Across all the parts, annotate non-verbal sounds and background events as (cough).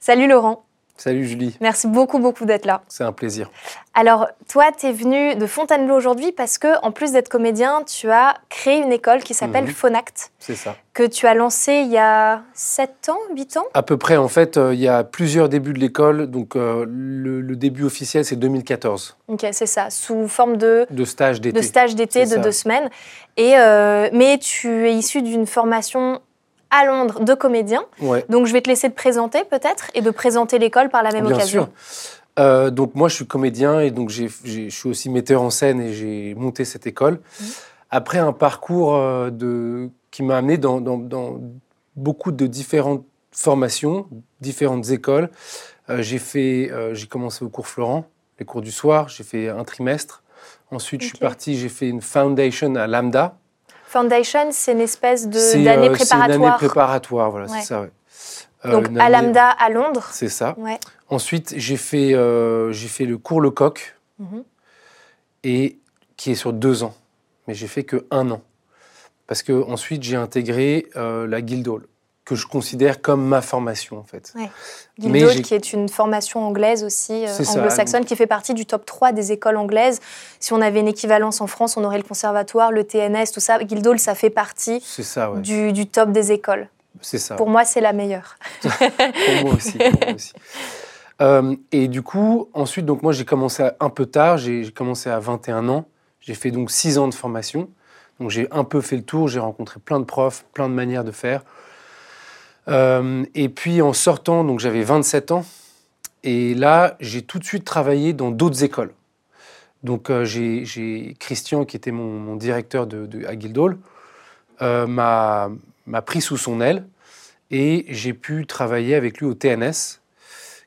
Salut Laurent. Salut Julie. Merci beaucoup, beaucoup d'être là. C'est un plaisir. Alors, toi, tu es venu de Fontainebleau aujourd'hui parce que, en plus d'être comédien, tu as créé une école qui s'appelle Mhm. Phonact, C'est ça. que tu as lancée il y a 7 ans, 8 ans? À peu près, en fait, euh, il y a plusieurs débuts de l'école. Donc, euh, le, le début officiel, c'est 2014, Ok, c'est ça, sous forme de, de stage d'été. de stage d'été de ça. deux semaines. Et, euh, mais tu es issu d'une formation à Londres de comédien. Ouais, Donc, je vais te laisser te présenter peut-être et de présenter l'école par la même bien occasion. sûr. Euh, donc, moi, je suis comédien et donc j'ai- j'ai- je suis aussi metteur en scène et j'ai monté cette école. Mhm. Après un parcours euh, de, qui m'a amené dans, dans- dans beaucoup de différentes formations, différentes écoles. Euh, j'ai fait, euh, j'ai commencé au cours Florent, les cours du soir. J'ai fait un trimestre. Ensuite, je suis parti, j'ai fait une foundation à Lambda. Foundation, c'est une espèce de- d'année euh, c'est une année préparatoire. préparatoire, voilà, Ouais. c'est ça. ouais. Euh, Donc, à Lambda, à Londres. C'est ça. Ouais. Ensuite, j'ai fait, euh, j'ai fait le cours Lecoq, Mhm. et qui est sur deux ans. Mais j'ai fait que un an. Parce que ensuite, j'ai intégré la Guildhall, que je considère comme ma formation, en fait. Mais Guildhall, qui est une formation anglaise aussi, euh, anglo-saxonne, qui fait partie du top 3 des écoles anglaises. Si on avait une équivalence en France, on aurait le conservatoire, le TNS, tout ça. Guildhall, ça fait partie ça, ouais. du, du top des écoles. C'est ça. Pour moi, c'est la meilleure. (laughs) Pour moi aussi. pour moi aussi. Euh, et du coup, ensuite, donc moi, j'ai commencé à- un peu tard. J'ai j'ai commencé à 21 ans. J'ai fait donc 6 ans de formation. Donc j'ai un peu fait le tour. J'ai rencontré plein de profs, plein de manières de faire. Euh, et puis en sortant, donc j'avais 27 ans. Et là, j'ai tout de suite travaillé dans d'autres écoles. Donc euh, j'ai Christian, qui était mon, mon directeur de, de- à Guildhall, euh, m'a pris sous son aile et j'ai pu travailler avec lui au TNS,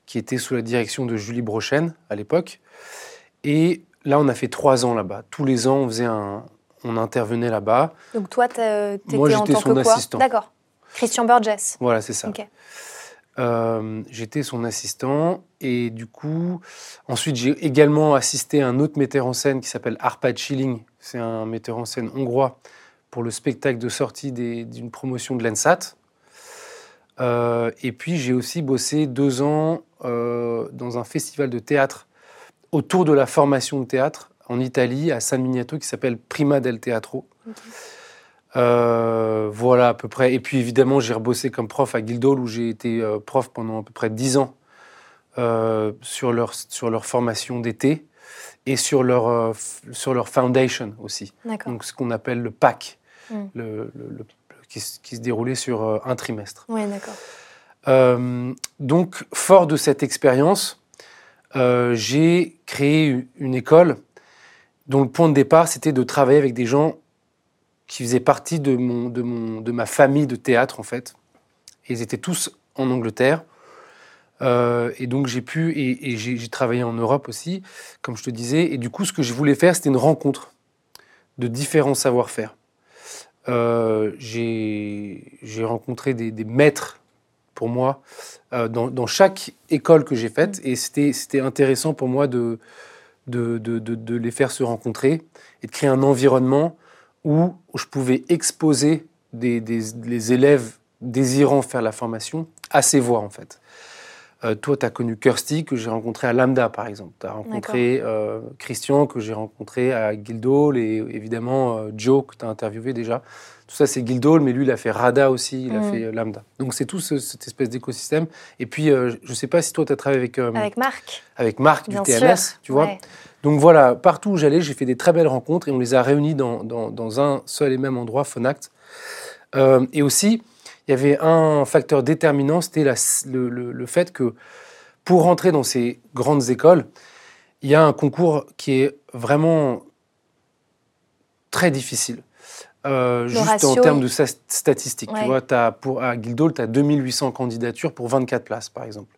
qui était sous la direction de Julie Brochen à l'époque. Et là, on a fait trois ans là-bas. Tous les ans, on faisait un, on intervenait là-bas. Donc toi, t'étais en tant son que quoi? assistant. D'accord. Christian Burgess. Voilà, c'est ça. Euh, j'étais son assistant et du coup, ensuite j'ai également assisté à un autre metteur en scène qui s'appelle Arpad Schilling. C'est un metteur en scène hongrois pour le spectacle de sortie d'une promotion de l'ENSAT. Euh, et puis j'ai aussi bossé deux ans euh, dans un festival de théâtre autour de la formation de théâtre en Italie, à San Miniato, qui s'appelle Prima del Teatro. Euh, voilà à peu près. Et puis évidemment, j'ai rebossé comme prof à Guildhall où j'ai été euh, prof pendant à peu près 10 ans euh, sur, leur, sur leur formation d'été et sur leur, sur leur foundation aussi. Donc ce qu'on appelle le PAC, Mm. le, le- le- qui, se déroulait sur un trimestre. Oui, d'accord. Donc, fort de cette expérience, j'ai créé une- une école dont le point de départ, c'était de travailler avec des gens qui faisaient partie de, mon, de, mon, de ma famille de théâtre, en fait. Ils étaient tous en Angleterre. Euh, et donc, j'ai pu, et, j'ai travaillé en Europe aussi, comme je te disais. Et du coup, ce que je voulais faire, c'était une rencontre de différents savoir-faire. Euh, j'ai rencontré des, maîtres pour moi euh, dans, dans chaque école que j'ai faite et c'était intéressant pour moi de, de, de- de les faire se rencontrer et de créer un environnement où je pouvais exposer des, des, les élèves désirant faire la formation à ces voix en fait. Euh, toi, tu as connu Kirsty, que j'ai rencontré à Lambda, par exemple. Tu as rencontré euh, Christian, que j'ai rencontré à Guildhall, et évidemment euh, Joe, que tu as interviewé déjà. Tout ça, c'est Guildhall, mais lui, il a fait Rada aussi, il a Mhm. fait Lambda. Donc, c'est tout ce- cette espèce d'écosystème. Et puis, je ne sais pas si toi, tu as travaillé avec, Avec Marc. avec Marc Bien du sûr. tu vois. Ouais. Donc voilà, partout où j'allais, j'ai fait des très belles rencontres et on les a réunis dans, dans- dans un seul et même endroit, Fonact. Euh, et aussi, il y avait un facteur déterminant, c'était le, le- le fait que pour rentrer dans ces grandes écoles, il y a un concours qui est vraiment très difficile. Euh, juste ratio, en termes de statistiques. Ouais. Tu vois, as pour, à Guildhall, tu as 2800 candidatures pour 24 places, par exemple.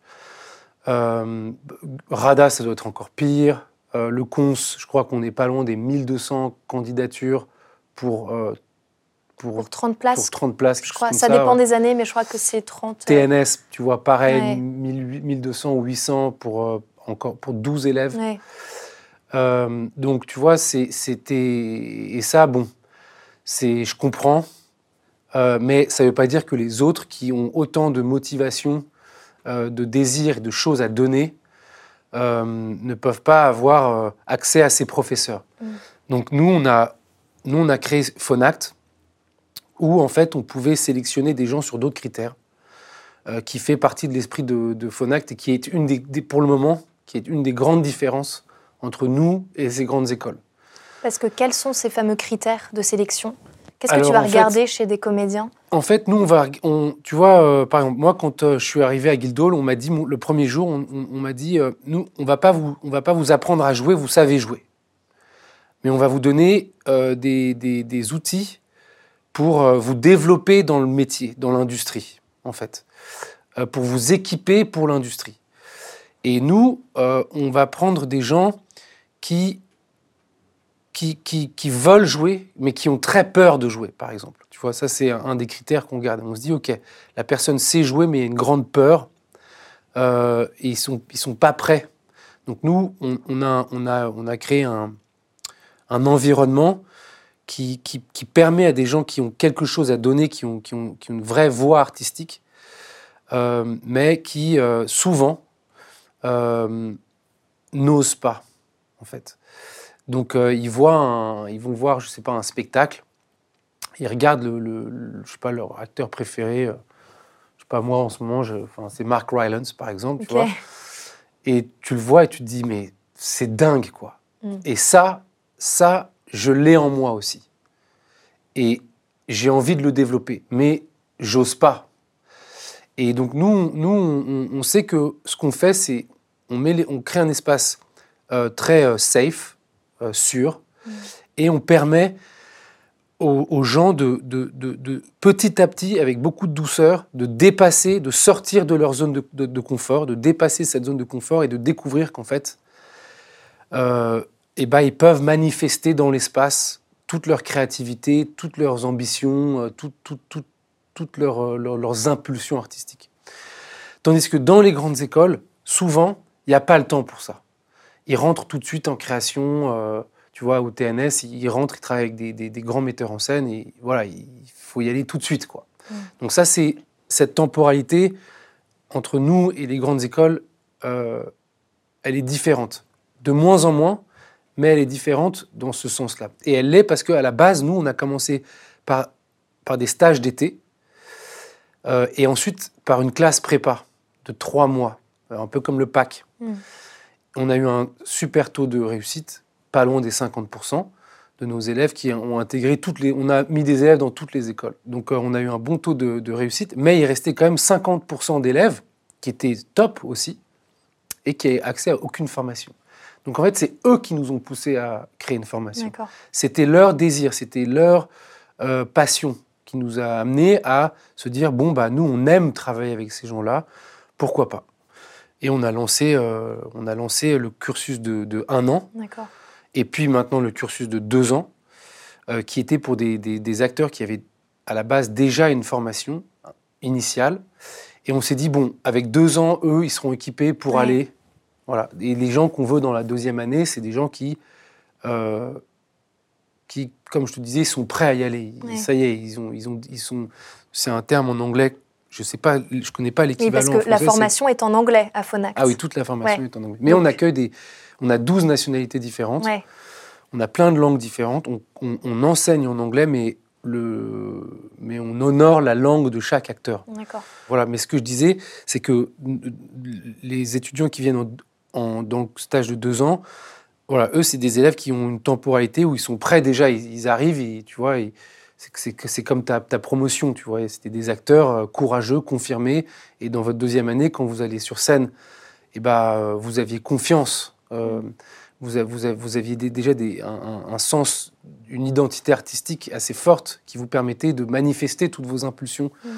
Euh, Rada, ça doit être encore pire. Euh, le CONS, je crois qu'on n'est pas loin des 1200 candidatures pour, euh, pour, Pour 30 pour places. 30 places. Je crois. Ça dépend ouais. des années, mais je crois que c'est 30. euh, TNS, tu vois, pareil, Ouais. 1000 1200 ou 800 pour, encore, pour 12 élèves. ouais. Donc, tu vois, c'était. Et ça, bon, je comprends, mais ça ne veut pas dire que les autres qui ont autant de motivation de désirs et de choses à donner euh, ne peuvent pas avoir euh, accès à ces professeurs. Mm. Donc nous on, a, nous, on a créé Phonact, où en fait, on pouvait sélectionner des gens sur d'autres critères, euh, qui fait partie de l'esprit de, de Phonact et qui est une des, des- pour le moment, qui est une des grandes différences entre nous et ces grandes écoles. Parce que quels sont ces fameux critères de sélection? Qu'est-ce que Alors, tu vas fait- regarder chez des comédiens? En fait, nous, on va, on, tu vois, euh, par exemple, moi, quand euh, je suis arrivé à Guildhall, on m'a dit, le premier jour, on, on- on m'a dit, euh, nous, on va pas vous, on va pas vous apprendre à jouer, vous savez jouer, mais on va vous donner des, des- des outils pour vous développer dans le métier, dans l'industrie, en fait, pour vous équiper pour l'industrie. Et nous, on va prendre des gens qui qui, veulent jouer, mais qui ont très peur de jouer, par exemple. Tu vois, ça, c'est un, des critères qu'on garde. On se dit, OK, la personne sait jouer, mais il y a une grande peur, euh, et ils ne sont, ils sont pas prêts. Donc, nous, on, a, on, a, on a créé un, environnement qui, permet à des gens qui ont quelque chose à donner, qui ont, qui ont, une vraie voix artistique, euh, mais qui, euh, souvent, euh, n'osent pas, en fait. Donc euh, ils voient, un- ils vont voir, je sais pas, un spectacle. Ils regardent le, le- le- je sais pas, leur acteur préféré. euh, je sais pas moi en ce moment, c'est Mark Rylance par exemple, tu vois. Et tu le vois et tu te dis mais c'est dingue quoi. Mm. Et ça, ça, je l'ai en moi aussi. Et j'ai envie de le développer, mais j'ose pas. Et donc nous, nous, on, on sait que ce qu'on fait, c'est on met, les- on crée un espace euh, très euh, safe, euh, sûr, et on permet aux, gens de, petit à petit, avec beaucoup de douceur, de dépasser, de sortir de leur zone de, confort, de dépasser cette zone de confort et de découvrir qu'en fait, euh, eh ben, ils peuvent manifester dans l'espace toute leur créativité, toutes leurs ambitions, euh, tout- tout- tout- toutes euh, leurs impulsions artistiques. Tandis que dans les grandes écoles, souvent, il n'y a pas le temps pour ça. Ils rentrent tout de suite en création, euh, tu vois, au TNS, ils rentrent, ils travaillent avec des, des- des grands metteurs en scène et voilà, il faut y aller tout de suite, quoi. Mm. Donc ça, c'est cette temporalité entre nous et les grandes écoles, euh, elle est différente. De moins en moins, mais elle est différente dans ce sens-là. Et elle l'est parce qu'à la base, nous, on a commencé par, par des stages d'été euh, et ensuite par une classe prépa de trois mois, un peu comme le PAC. Mm. On a eu un super taux de réussite, pas loin des 50% de nos élèves qui ont intégré toutes les... On a mis des élèves dans toutes les écoles. Donc euh, on a eu un bon taux de, de réussite, mais il restait quand même 50% d'élèves qui étaient top aussi et qui avaient accès à aucune formation. Donc en fait, c'est eux qui nous ont poussés à créer une formation. C'était leur désir, c'était leur euh, passion qui nous a amenés à se dire bon bah nous on aime travailler avec ces gens-là, pourquoi pas? Et on a lancé, euh, on a lancé le cursus de, de un an et puis maintenant le cursus de deux ans, euh, qui était pour des, des- des acteurs qui avaient à la base déjà une formation initiale. Et on s'est dit, bon, avec deux ans, eux, ils seront équipés pour aller. Voilà. Et les gens qu'on veut dans la deuxième année, c'est des gens qui, euh, qui, comme je te disais, sont prêts à y aller. Ça y est, ils ont, ils ont, ils sont. C'est un terme en anglais. Je sais pas, je connais pas Oui, l'équivalent. parce en que la formation est en anglais à Phonact. Ah oui, toute la formation Ouais. est en anglais. Mais Donc- on accueille des, on a 12 nationalités différentes. Ouais. On a plein de langues différentes. On, on- on enseigne en anglais, mais, le, mais on honore la langue de chaque acteur. D'accord. Voilà. Mais ce que je disais, c'est que les étudiants qui viennent en, en- dans le stage de deux ans, voilà, eux, c'est des élèves qui ont une temporalité où ils sont prêts déjà. Ils, ils arrivent, et, tu vois, c'est- comme ta, ta promotion, tu vois. C'était des acteurs euh, courageux, confirmés. Et dans votre deuxième année, quand vous allez sur scène, eh ben, euh, vous aviez confiance. euh, vous, a- vous a- vous aviez des- déjà des- un, sens, une identité artistique assez forte qui vous permettait de manifester toutes vos impulsions, Mm.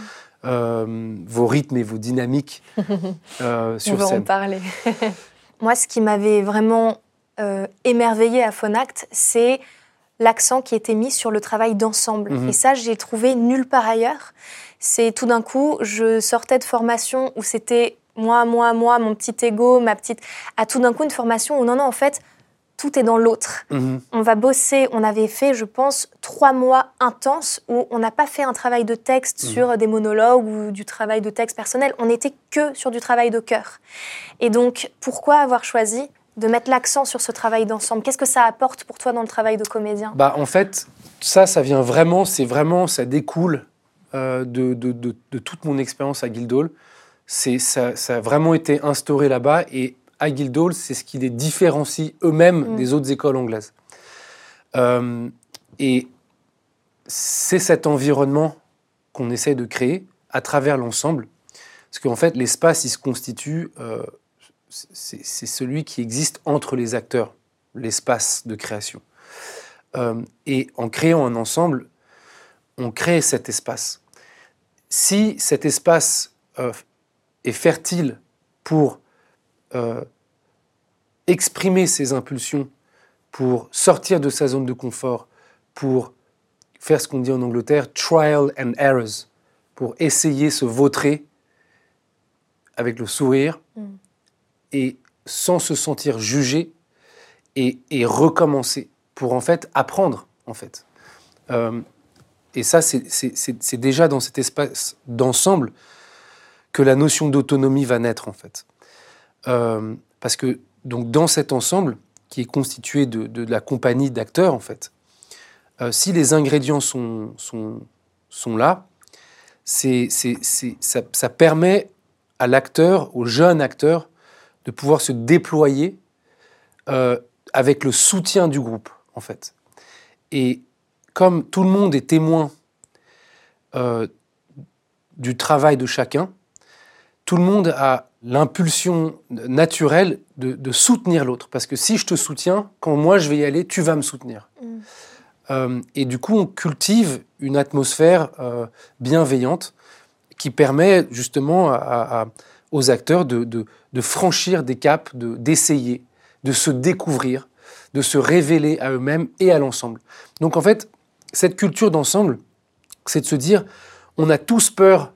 euh, vos rythmes et vos dynamiques (laughs) euh, On sur va en parler. (laughs) Moi, ce qui m'avait vraiment euh, émerveillé à Phonact, c'est l'accent qui était mis sur le travail d'ensemble. Mhm. Et ça, j'ai trouvé nulle part ailleurs. C'est tout d'un coup, je sortais de formation où c'était moi, moi, moi, mon petit ego, ma petite. À tout d'un coup, une formation où non, non, en fait, tout est dans l'autre. Mhm. On va bosser, on avait fait, je pense, trois mois intenses où on n'a pas fait un travail de texte Mhm. sur des monologues ou du travail de texte personnel, on n'était que sur du travail de cœur. Et donc, pourquoi avoir choisi de mettre l'accent sur ce travail d'ensemble Qu'est-ce que ça apporte pour toi dans le travail de comédien? Bah, en fait, ça, ça vient vraiment, c'est vraiment, ça découle euh, de, de- de- de toute mon expérience à Guildhall. C'est, ça, ça a vraiment été instauré là-bas et à Guildhall, c'est ce qui les différencie eux-mêmes Mm. des autres écoles anglaises. Euh, et c'est cet environnement qu'on essaie de créer à travers l'ensemble. Parce qu'en fait, l'espace, il se constitue, euh, c'est celui qui existe entre les acteurs, l'espace de création. Euh, et en créant un ensemble, on crée cet espace. Si cet espace euh, est fertile pour euh, exprimer ses impulsions, pour sortir de sa zone de confort, pour faire ce qu'on dit en Angleterre, trial and errors, pour essayer se vautrer avec le sourire Mm. Et sans se sentir jugé et, recommencer pour en fait apprendre en fait. Euh, et ça, c'est- déjà dans cet espace d'ensemble que la notion d'autonomie va naître en fait. Euh, parce que donc dans cet ensemble qui est constitué de, la compagnie d'acteurs en fait, euh, si les ingrédients sont, sont, sont là, c'est- ça, ça permet à l'acteur, au jeune acteur, de pouvoir se déployer euh, avec le soutien du groupe, en fait. Et comme tout le monde est témoin euh, du travail de chacun, tout le monde a l'impulsion naturelle de, de soutenir l'autre. Parce que si je te soutiens, quand moi je vais y aller, tu vas me soutenir. Mm. Euh, et du coup, on cultive une atmosphère bienveillante qui permet justement à- aux acteurs de, de- de franchir des caps, de- d'essayer, de, se découvrir, de se révéler à eux-mêmes et à l'ensemble. Donc en fait, cette culture d'ensemble, c'est de se dire, on a tous peur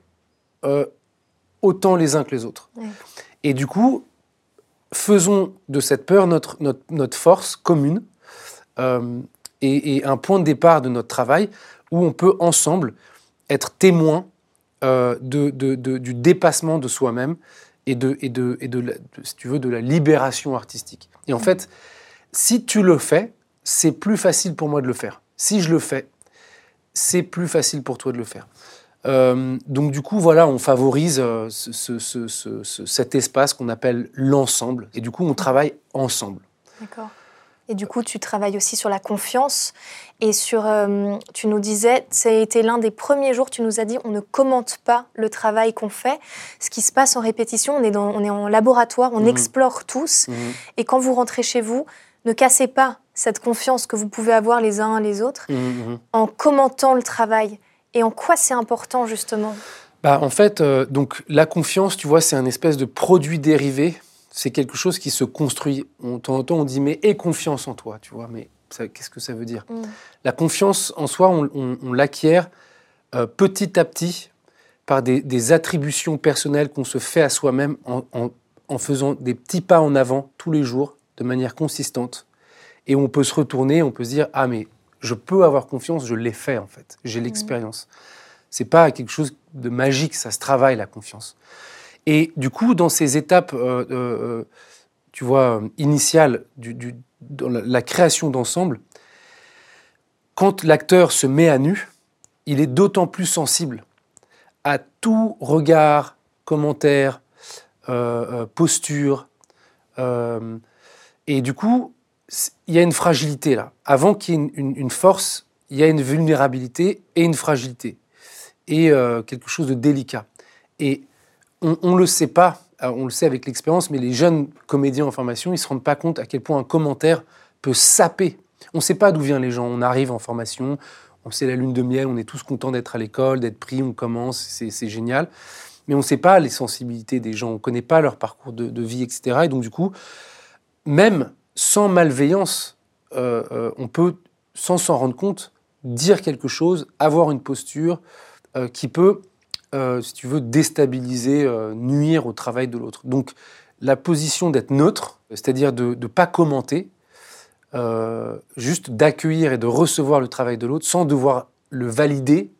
euh, autant les uns que les autres. Ouais. Et du coup, faisons de cette peur notre, notre, notre force commune euh, et, et un point de départ de notre travail où on peut ensemble être témoin euh, de, de- de- du dépassement de soi-même et, de, et, de, et de, la- si tu veux, de la libération artistique. Et en fait, si tu le fais, c'est plus facile pour moi de le faire. Si je le fais, c'est plus facile pour toi de le faire. Euh, donc du coup, voilà, on favorise euh, ce- cet espace qu'on appelle l'ensemble. Et du coup, on travaille ensemble. D'accord. Et du coup, tu travailles aussi sur la confiance et sur. euh, tu nous disais, ça a été l'un des premiers jours, tu nous as dit, on ne commente pas le travail qu'on fait. Ce qui se passe en répétition, on est, dans, on est en laboratoire, on Mhm. explore tous. Et quand vous rentrez chez vous, ne cassez pas cette confiance que vous pouvez avoir les uns les autres mhm. en commentant le travail. Et en quoi c'est important, justement? Bah, en fait, euh, donc la confiance, tu vois, c'est un espèce de produit dérivé. C'est quelque chose qui se construit. On, de temps en temps, on dit mais aie confiance en toi, tu vois. Mais qu'est-ce que ça veut dire? Mm. La confiance en soi, on, on- on l'acquiert euh, petit à petit par des, des attributions personnelles qu'on se fait à soi-même en, en- en faisant des petits pas en avant tous les jours de manière consistante. Et on peut se retourner, on peut se dire ah mais je peux avoir confiance, je l'ai fait en fait, j'ai l'expérience. C'est pas quelque chose de magique, ça se travaille la confiance. Et du coup, dans ces étapes, euh, euh, tu vois, initiales, du, du- dans la, création d'ensemble, quand l'acteur se met à nu, il est d'autant plus sensible à tout regard, commentaire, euh, posture. et du coup, il y a une fragilité là. Avant qu'il y ait une, force, il y a une vulnérabilité et une fragilité. Et quelque chose de délicat. Et on ne le sait pas, alors, on le sait avec l'expérience, mais les jeunes comédiens en formation, ils ne se rendent pas compte à quel point un commentaire peut saper. On ne sait pas d'où viennent les gens. On arrive en formation, on sait la lune de miel, on est tous contents d'être à l'école, d'être pris, on commence, c'est génial. Mais on ne sait pas les sensibilités des gens, on ne connaît pas leur parcours de, vie, etc. Et donc, du coup, même sans malveillance, euh, euh, on peut, sans s'en rendre compte, dire quelque chose, avoir une posture euh, qui peut, euh, si tu veux, déstabiliser, euh, nuire au travail de l'autre. Donc, la position d'être neutre, c'est-à-dire de ne pas commenter, euh, juste d'accueillir et de recevoir le travail de l'autre sans devoir le valider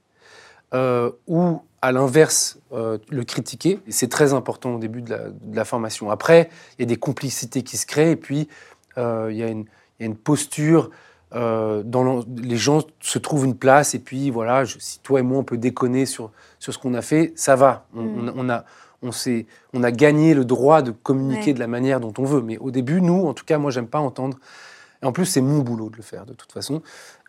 ou à l'inverse le critiquer. C'est très important au début de la, formation. Après, il y a des complicités qui se créent et puis il y, a une posture. Dans les gens se trouvent une place et puis voilà, si toi et moi on peut déconner sur, sur ce qu'on a fait, ça va. On, mm. on, a, on, on a gagné le droit de communiquer de la manière dont on veut. Mais au début, nous, en tout cas, moi, j'aime pas entendre et en plus, c'est mon boulot de le faire, de toute façon.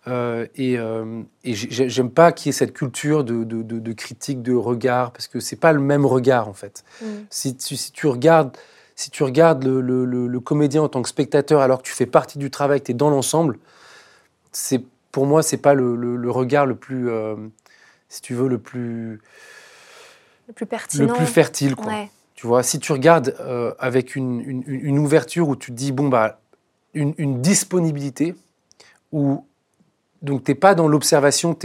Euh, et, euh, j'aime pas qu'il y ait cette culture de, de, critique, de regard, parce que c'est pas le même regard, en fait. Mm. Si, tu, regardes, si tu regardes le, comédien en tant que spectateur, alors que tu fais partie du travail, que tu es dans l'ensemble, c'est pour moi, c'est pas le, regard le plus, euh, si tu veux, le plus... Le plus pertinent. Le plus fertile, quoi. Tu vois, si tu regardes avec une, une, une, ouverture où tu te dis, bon, bah, une, disponibilité où donc tu n'es pas dans l'observation,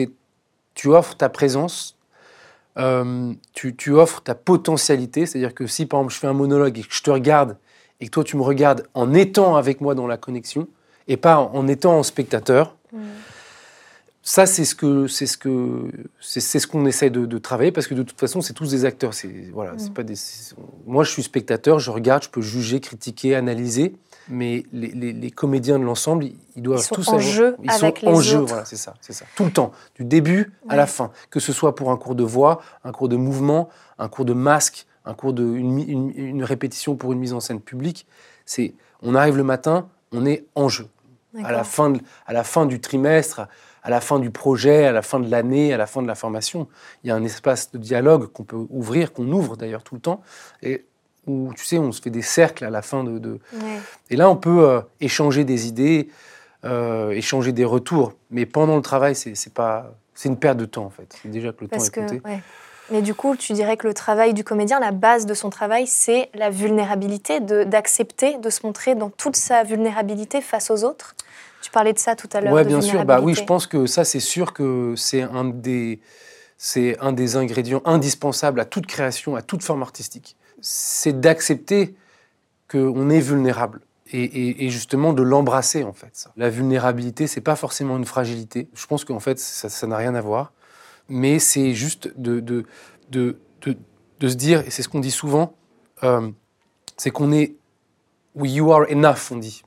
tu offres ta présence, euh, tu, offres ta potentialité, c'est-à-dire que si par exemple je fais un monologue et que je te regarde et que toi tu me regardes en étant avec moi dans la connexion et pas en, étant en spectateur, mmh. Ça, c'est ce que c'est ce que c'est ce qu'on essaie de, travailler parce que de toute façon, c'est tous des acteurs. C'est voilà, c'est mm. pas des. Moi, je suis spectateur, je regarde, je peux juger, critiquer, analyser, mais les, comédiens de l'ensemble, ils doivent ils tous en jeu ils avec sont en jeu. Voilà, c'est ça, c'est ça. Tout le temps, du début à la fin, que ce soit pour un cours de voix, un cours de mouvement, un cours de masque, un cours de une, une répétition pour une mise en scène publique. C'est on arrive le matin, on est en jeu. À la fin, à la fin du trimestre à la fin du projet, à la fin de l'année, à la fin de la formation. Il y a un espace de dialogue qu'on peut ouvrir, qu'on ouvre d'ailleurs tout le temps, et où, tu sais, on se fait des cercles à la fin de... Et là, on peut euh, échanger des idées, euh, échanger des retours. Mais pendant le travail, c'est pas... C'est une perte de temps, en fait. Déjà que le temps est compté. Mais du coup, tu dirais que le travail du comédien, la base de son travail, c'est la vulnérabilité, d'accepter de, se montrer dans toute sa vulnérabilité face aux autres? Tu parlais de ça tout à l'heure. Oui, bien sûr. Bah, oui, je pense que ça, c'est sûr que c'est un des, c'est un des ingrédients indispensables à toute création, à toute forme artistique. C'est d'accepter qu'on est vulnérable et, justement de l'embrasser en fait. La vulnérabilité, c'est pas forcément une fragilité. Je pense qu'en fait, ça n'a rien à voir. Mais c'est juste de, de, de, de, se dire, et c'est ce qu'on dit souvent, euh, c'est qu'on est, we, you are enough, on dit.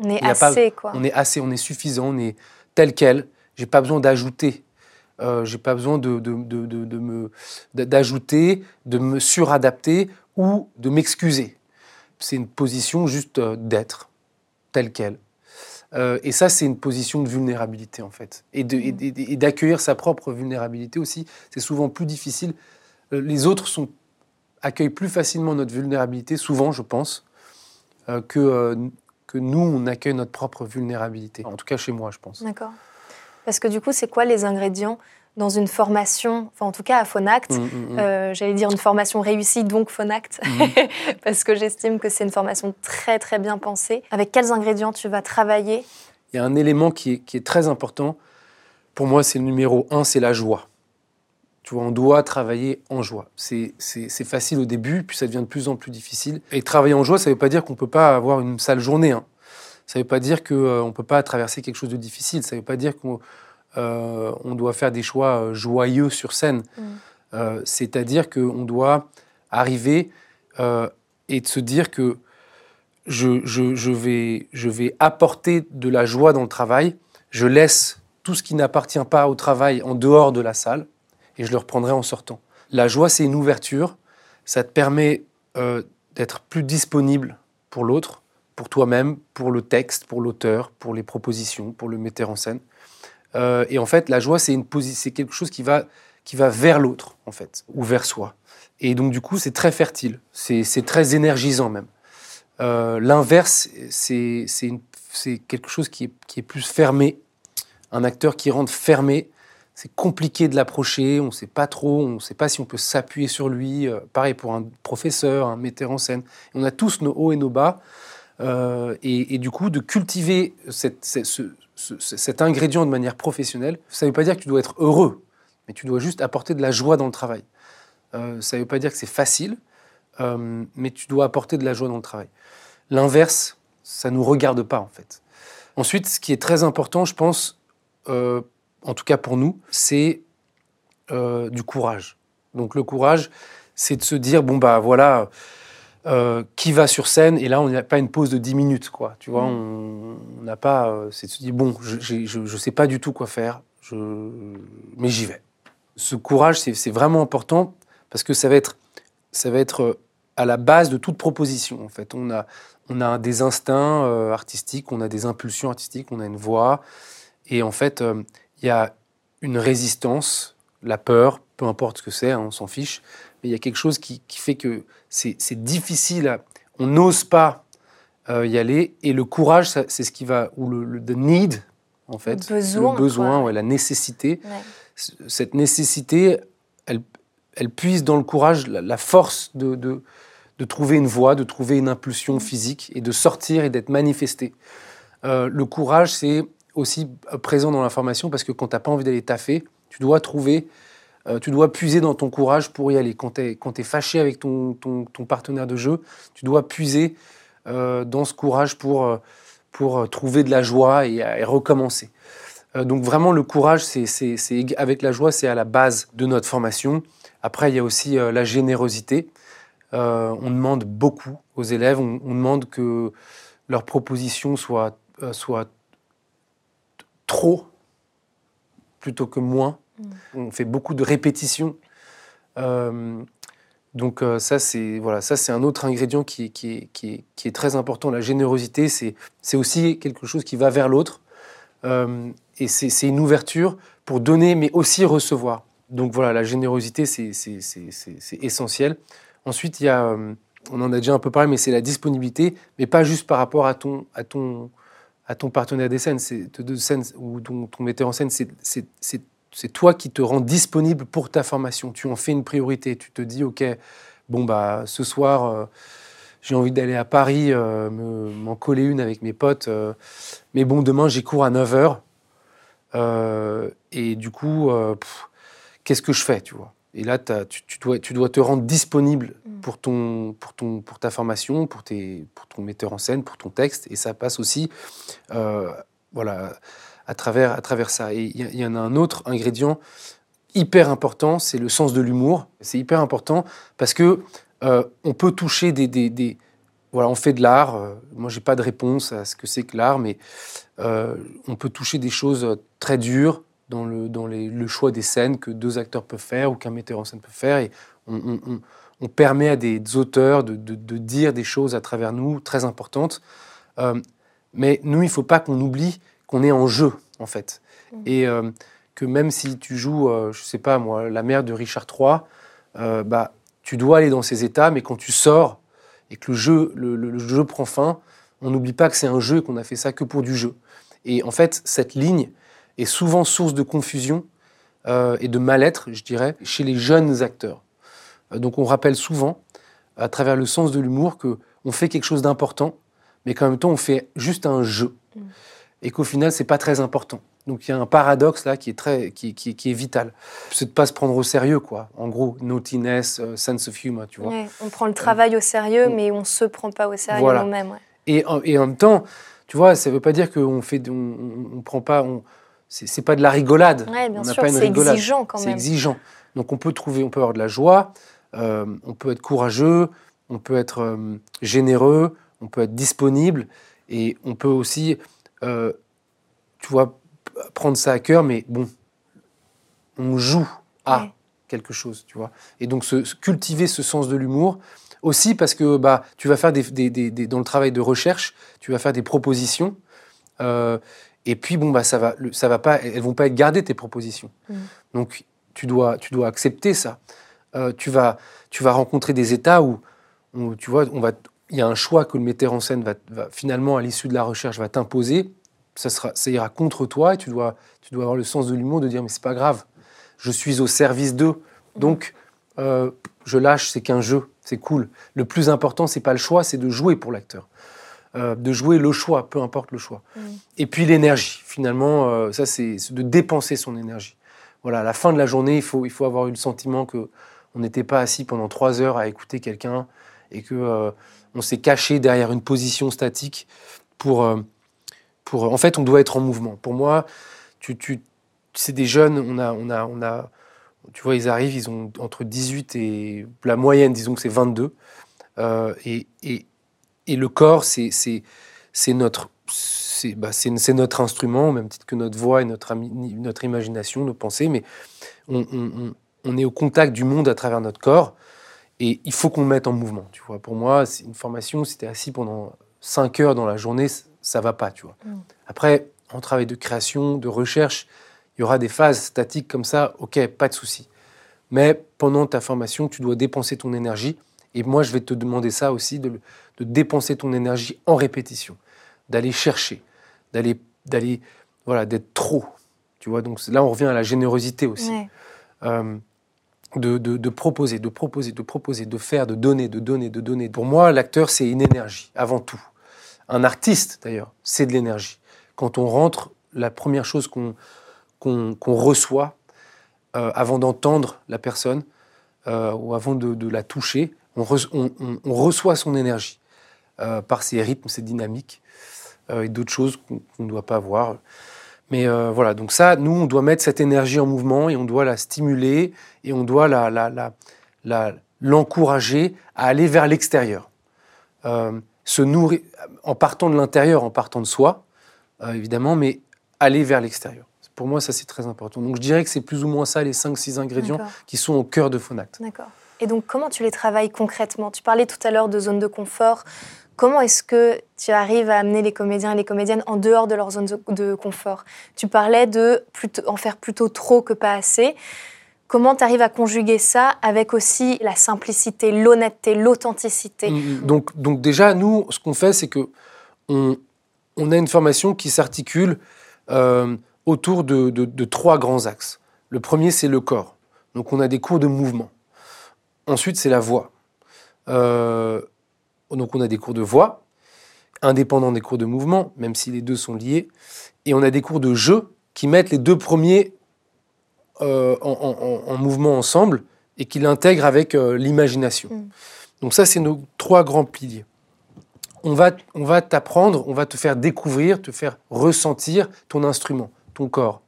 On est assez, quoi. On est assez, on est suffisant, on est tel quel. J'ai pas besoin d'ajouter. Euh, j'ai pas besoin de, de, de, de me d'ajouter, de me suradapter ou de m'excuser. C'est une position juste euh, d'être tel quel. Euh, et ça, c'est une position de vulnérabilité en fait. Et d'accueillir sa propre vulnérabilité aussi, c'est souvent plus difficile. Les autres sont, accueillent plus facilement notre vulnérabilité, souvent, je pense, que que nous, on accueille notre propre vulnérabilité. En tout cas, chez moi, je pense. D'accord. Parce que du coup, c'est quoi les ingrédients dans une formation, enfin en tout cas à Phonact, mmh, mmh, mmh. Euh, j'allais dire une formation réussie, donc Phonact, (laughs) parce que j'estime que c'est une formation très très bien pensée. Avec quels ingrédients tu vas travailler? Il y a un élément qui est, qui est très important. Pour moi, c'est le numéro un, c'est la joie. Tu vois, on doit travailler en joie. C'est facile au début, puis ça devient de plus en plus difficile. Et travailler en joie, ça ne veut pas dire qu'on ne peut pas avoir une sale journée. Hein. Ça ne veut pas dire qu'on euh, ne peut pas traverser quelque chose de difficile. Ça ne veut pas dire qu'on euh, doit faire des choix euh, joyeux sur scène. Mm. C'est-à-dire qu'on doit arriver et de se dire que je, je, vais, je vais apporter de la joie dans le travail. Je laisse tout ce qui n'appartient pas au travail en dehors de la salle et je le reprendrai en sortant. La joie, c'est une ouverture. Ça te permet euh, d'être plus disponible pour l'autre, pour toi-même, pour le texte, pour l'auteur, pour les propositions, pour le metteur en scène. Euh, et en fait, la joie, c'est quelque chose qui va, qui va vers l'autre, en fait, ou vers soi. Et donc, du coup, c'est très fertile, c'est très énergisant même. Euh, l'inverse, c'est quelque chose qui est, qui est plus fermé. Un acteur qui rentre fermé, c'est compliqué de l'approcher, on ne sait pas trop, on ne sait pas si on peut s'appuyer sur lui. Euh, pareil pour un professeur, un metteur en scène. On a tous nos hauts et nos bas. Euh, et, du coup, de cultiver cet ingrédient de manière professionnelle, ça ne veut pas dire que tu dois être heureux, mais tu dois juste apporter de la joie dans le travail. Euh, ça ne veut pas dire que c'est facile, mais tu dois apporter de la joie dans le travail. L'inverse, ça ne nous regarde pas en fait. Ensuite, ce qui est très important, je pense, en tout cas pour nous, c'est euh, du courage. Donc le courage, c'est de se dire, bon, bah voilà, euh, qui va sur scène Et là, on n'a pas une pause de 10 minutes, quoi. Tu vois, mm. on n'a pas... c'est de se dire, bon, je ne sais pas du tout quoi faire, je, mais j'y vais. Ce courage, c'est vraiment important parce que ça va être, ça va être à la base de toute proposition. En fait, on a, on a des instincts euh, artistiques, on a des impulsions artistiques, on a une voix, et en fait, euh, il y a une résistance, la peur, peu importe ce que c'est, hein, on s'en fiche, mais il y a quelque chose qui, fait que c'est difficile, on n'ose pas euh, y aller, et le courage, c'est ce qui va, ou le, need, en fait, le besoin, le besoin la nécessité. Cette nécessité, elle, elle puise dans le courage la, force de, de trouver une voie, de trouver une impulsion physique et de sortir et d'être manifesté. Euh, le courage, c'est aussi présent dans l'information parce que quand tu n'as pas envie d'aller taffer, tu dois trouver, euh, tu dois puiser dans ton courage pour y aller. Quand tu es, fâché avec ton, ton, partenaire de jeu, tu dois puiser euh, dans ce courage pour, pour trouver de la joie et, recommencer. donc vraiment, le courage, c'est, avec la joie, c'est à la base de notre formation. Après, il y a aussi la générosité. Euh, on demande beaucoup aux élèves, on, demande que leurs propositions soient, euh, trop plutôt que moins. Mm. On fait beaucoup de répétitions. Euh, donc ça, c'est voilà, ça c'est un autre ingrédient qui, qui, est très important. La générosité, c'est aussi quelque chose qui va vers l'autre. et c'est une ouverture pour donner, mais aussi recevoir. Donc voilà, la générosité, c'est essentiel. Ensuite, il y a, euh, on en a déjà un peu parlé, mais c'est la disponibilité, mais pas juste par rapport à ton, à ton, à ton partenaire des scènes, de, ou ton, metteur en scène. C'est toi qui te rends disponible pour ta formation. Tu en fais une priorité. Tu te dis, OK, bon, bah, ce soir, euh, j'ai envie d'aller à Paris, euh, m'en coller une avec mes potes. mais bon, demain, j'ai cours à 9 h. et du coup, qu'est-ce que je fais, tu vois? Et là, tu, dois, tu, dois, te rendre disponible mm. pour, ton, pour, ton, pour ta formation, pour, tes, pour ton metteur en scène, pour ton texte. Et ça passe aussi euh, voilà, à, travers, à travers ça. Et il y, en a un autre ingrédient hyper important, c'est le sens de l'humour. C'est hyper important parce que euh, on peut toucher des, des, des, Voilà, on fait de l'art. Euh, moi, j'ai pas de réponse à ce que c'est que l'art, mais on peut toucher des choses très dures, dans, le, dans le choix des scènes que deux acteurs peuvent faire ou qu'un metteur en scène peut faire. Et on, permet à des auteurs de, dire des choses à travers nous très importantes. Euh, mais nous, il ne faut pas qu'on oublie qu'on est en jeu, en fait. Mmh. Et euh, que même si tu joues, euh, je ne sais pas moi, la mère de Richard III, bah, tu dois aller dans ces états, mais quand tu sors et que le jeu, le jeu prend fin, on n'oublie pas que c'est un jeu et qu'on a fait ça que pour du jeu. Et en fait, cette ligne, est souvent source de confusion euh, et de mal-être, je dirais, chez les jeunes acteurs. Euh, donc on rappelle souvent, à travers le sens de l'humour, que on fait quelque chose d'important, mais qu'en même temps on fait juste un jeu, mm. et qu'au final c'est pas très important. Donc il y a un paradoxe là qui est très, qui, qui, qui est vital. C'est de pas se prendre au sérieux, quoi. En gros, naughtiness, euh, sense of humor, tu vois. on prend le travail au sérieux, mais on se prend pas au sérieux nous-mêmes. Et, et, en même temps, tu vois, ça veut pas dire qu'on fait, on, on, prend pas, on, c'est pas de la rigolade. Ouais, bien sûr, c'est exigeant quand même. C'est exigeant. Donc on peut trouver, on peut avoir de la joie, euh, on peut être courageux, on peut être euh, généreux, on peut être disponible, et on peut aussi, euh, tu vois, prendre ça à cœur, mais bon, on joue à quelque chose, tu vois. Et donc se, cultiver ce sens de l'humour, aussi parce que bah, tu vas faire des, dans le travail de recherche, tu vas faire des propositions. Et puis, bon, bah, ça va, ça va pas, elles vont pas être gardées, tes propositions. Mm. Donc, tu dois, tu dois accepter ça. Euh, tu, vas, tu vas rencontrer des états où, tu vois, on va, il y a un choix que le metteur en scène va, finalement, à l'issue de la recherche, va t'imposer. Ça, sera, ça ira contre toi et tu dois, tu dois avoir le sens de l'humour de dire, mais c'est pas grave, je suis au service d'eux. Mm. Donc, euh, je lâche, c'est qu'un jeu, c'est cool. Le plus important, c'est pas le choix, c'est de jouer pour l'acteur. Euh, de jouer le choix, peu importe le choix. Mm. Et puis l'énergie, finalement, euh, ça c'est de dépenser son énergie. Voilà, à la fin de la journée, il faut, il faut avoir eu le sentiment que on n'était pas assis pendant trois heures à écouter quelqu'un et que euh, on s'est caché derrière une position statique pour Pour, en fait, on doit être en mouvement. Pour moi, tu, tu, c'est des jeunes, on a, on, a, on a, tu vois, ils arrivent, ils ont entre 18 et la moyenne, disons que c'est 22. Euh, et, et, et, le corps, c'est, c'est, c'est notre, c'est, bah, c'est, notre instrument, au même titre que notre voix et notre, notre imagination, nos pensées, mais on, on, on, est au contact du monde à travers notre corps. Et il faut qu'on le mette en mouvement, tu vois. Pour moi, c'est une formation, si tu es assis pendant 5 heures dans la journée, ça va pas, tu vois. Mm. Après, en travail de création, de recherche, il y aura des phases statiques comme ça, ok, pas de souci. Mais pendant ta formation, tu dois dépenser ton énergie. Et moi, je vais te demander ça aussi, de, de dépenser ton énergie en répétition, d'aller chercher, d'aller, d'aller, voilà, d'être trop. Tu vois, donc là, on revient à la générosité aussi. Euh, de, de, de, proposer, de proposer, de proposer, de faire, de donner, de donner, de donner. Pour moi, l'acteur, c'est une énergie, avant tout. Un artiste, d'ailleurs, c'est de l'énergie. Quand on rentre, la première chose qu'on qu'on reçoit euh, avant d'entendre la personne euh, ou avant de, la toucher, on, reçoit son énergie euh, par ses rythmes, ses dynamiques et d'autres choses qu'on ne doit pas voir. Mais voilà, donc ça, nous, on doit mettre cette énergie en mouvement et on doit la stimuler et on doit l'encourager à aller vers l'extérieur. se nourrir, en partant de l'intérieur, en partant de soi, évidemment, mais aller vers l'extérieur. Pour moi, ça, c'est très important. Donc, je dirais que c'est plus ou moins ça, les 5-6 ingrédients qui sont au cœur de Fonact. D'accord. Et donc, comment tu les travailles concrètement? Tu parlais tout à l'heure de zone de confort. Comment est-ce que tu arrives à amener les comédiens et les comédiennes en dehors de leur zone de confort? Tu parlais de en faire plutôt trop que pas assez. Comment tu arrives à conjuguer ça avec aussi la simplicité, l'honnêteté, l'authenticité? Mm, mm. donc, donc déjà, nous, ce qu'on fait, c'est que on, on, a une formation qui s'articule euh, autour de, trois grands axes. Le premier, c'est le corps. Donc on a des cours de mouvement. Ensuite, c'est la voix. Euh, donc on a des cours de voix, indépendants des cours de mouvement, même si les deux sont liés. Et on a des cours de jeu qui mettent les deux premiers euh, en, mouvement ensemble et qui l'intègrent avec euh, l'imagination. Mm. Donc ça, c'est nos trois grands piliers. On va, on va t'apprendre, on va te faire découvrir, te faire ressentir ton instrument ton corps,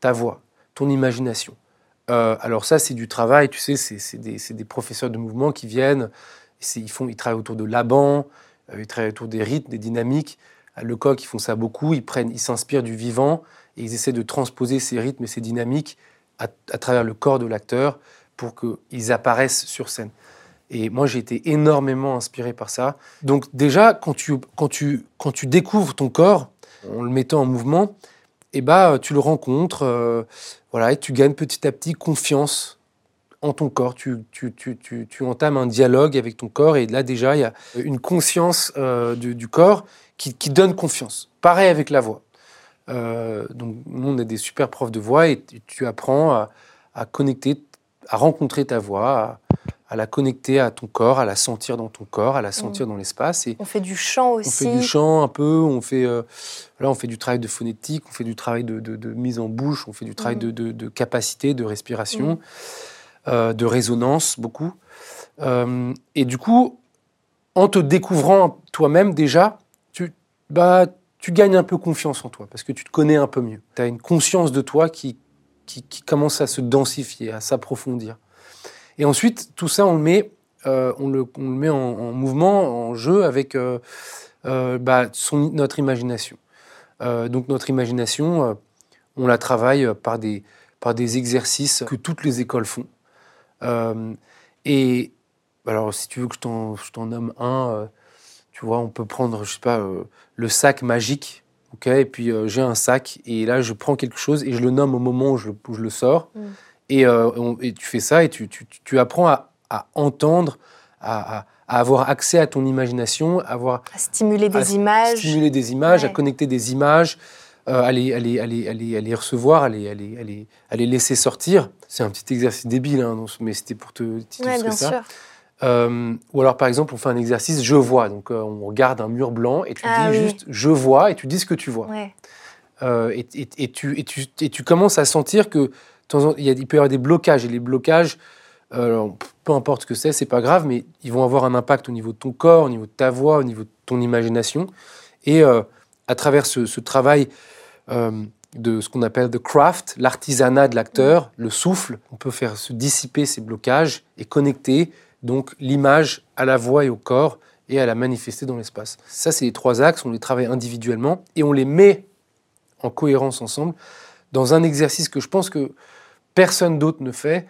ta voix, ton imagination. Euh, alors ça, c'est du travail, tu sais, c'est des, professeurs de mouvement qui viennent, ils, travaillent autour de l'aban, euh, ils travaillent autour des rythmes, des dynamiques. À Lecoq, ils font ça beaucoup, ils prennent, ils s'inspirent du vivant et ils essaient de transposer ces rythmes et ces dynamiques à, travers le corps de l'acteur pour qu'ils apparaissent sur scène. Et moi, j'ai été énormément inspiré par ça. Donc déjà, quand tu, découvres ton corps, en le mettant en mouvement, et bah, tu le rencontres, euh, voilà, et tu gagnes petit à petit confiance en ton corps. Tu, tu, tu, tu, entames un dialogue avec ton corps, et là déjà, il y a une conscience euh, du, corps qui, qui, donne confiance. Pareil avec la voix. Euh, donc, nous, on a des super profs de voix, et tu apprends à, à connecter, à rencontrer ta voix, à la connecter à ton corps, à la sentir dans ton corps, à la sentir mm. dans l'espace. Et on fait du chant aussi. On fait du chant un peu, on fait, euh, là, on fait du travail de phonétique, on fait du travail de, de, mise en bouche, on fait du travail mm. de, de, capacité, de respiration, mm. Euh, de résonance, beaucoup. Euh, et du coup, en te découvrant toi-même déjà, tu, bah, tu gagnes un peu confiance en toi, parce que tu te connais un peu mieux. Tu as une conscience de toi qui, qui, commence à se densifier, à s'approfondir. Et ensuite, tout ça, on le met, euh, on le, on le met en, mouvement, en jeu avec bah, son, notre imagination. donc notre imagination, on la travaille par des, par des exercices que toutes les écoles font. Et alors, si tu veux que je t'en nomme un, tu vois, on peut prendre, je sais pas, le sac magique. ok et puis j'ai un sac et là je prends quelque chose et je le nomme au moment où je, je le sors. Mm. Euh, et, tu fais ça et tu, apprends à, entendre, à, avoir accès à ton imagination, à, avoir, à stimuler des images. Stimuler des images, à connecter des images, euh, à, les, les, recevoir, à les, les, laisser sortir. C'est un petit exercice débile, hein, mais c'était pour te dire ça. Euh, ou alors, par exemple, on fait un exercice je vois. Donc, on regarde un mur blanc et tu ah dis juste je vois et tu dis ce que tu vois. et, tu, et, tu, commences à sentir que il, y a, il peut y avoir des blocages. Et les blocages, euh, peu importe ce que c'est, c'est pas grave, mais ils vont avoir un impact au niveau de ton corps, au niveau de ta voix, au niveau de ton imagination. Et, euh, à travers ce, travail euh, de ce qu'on appelle the craft, l'artisanat de l'acteur, le souffle, on peut faire se dissiper ces blocages et connecter donc l'image à la voix et au corps et à la manifester dans l'espace. Ça, c'est les trois axes, on les travaille individuellement et on les met en cohérence ensemble dans un exercice que je pense que personne d'autre ne fait,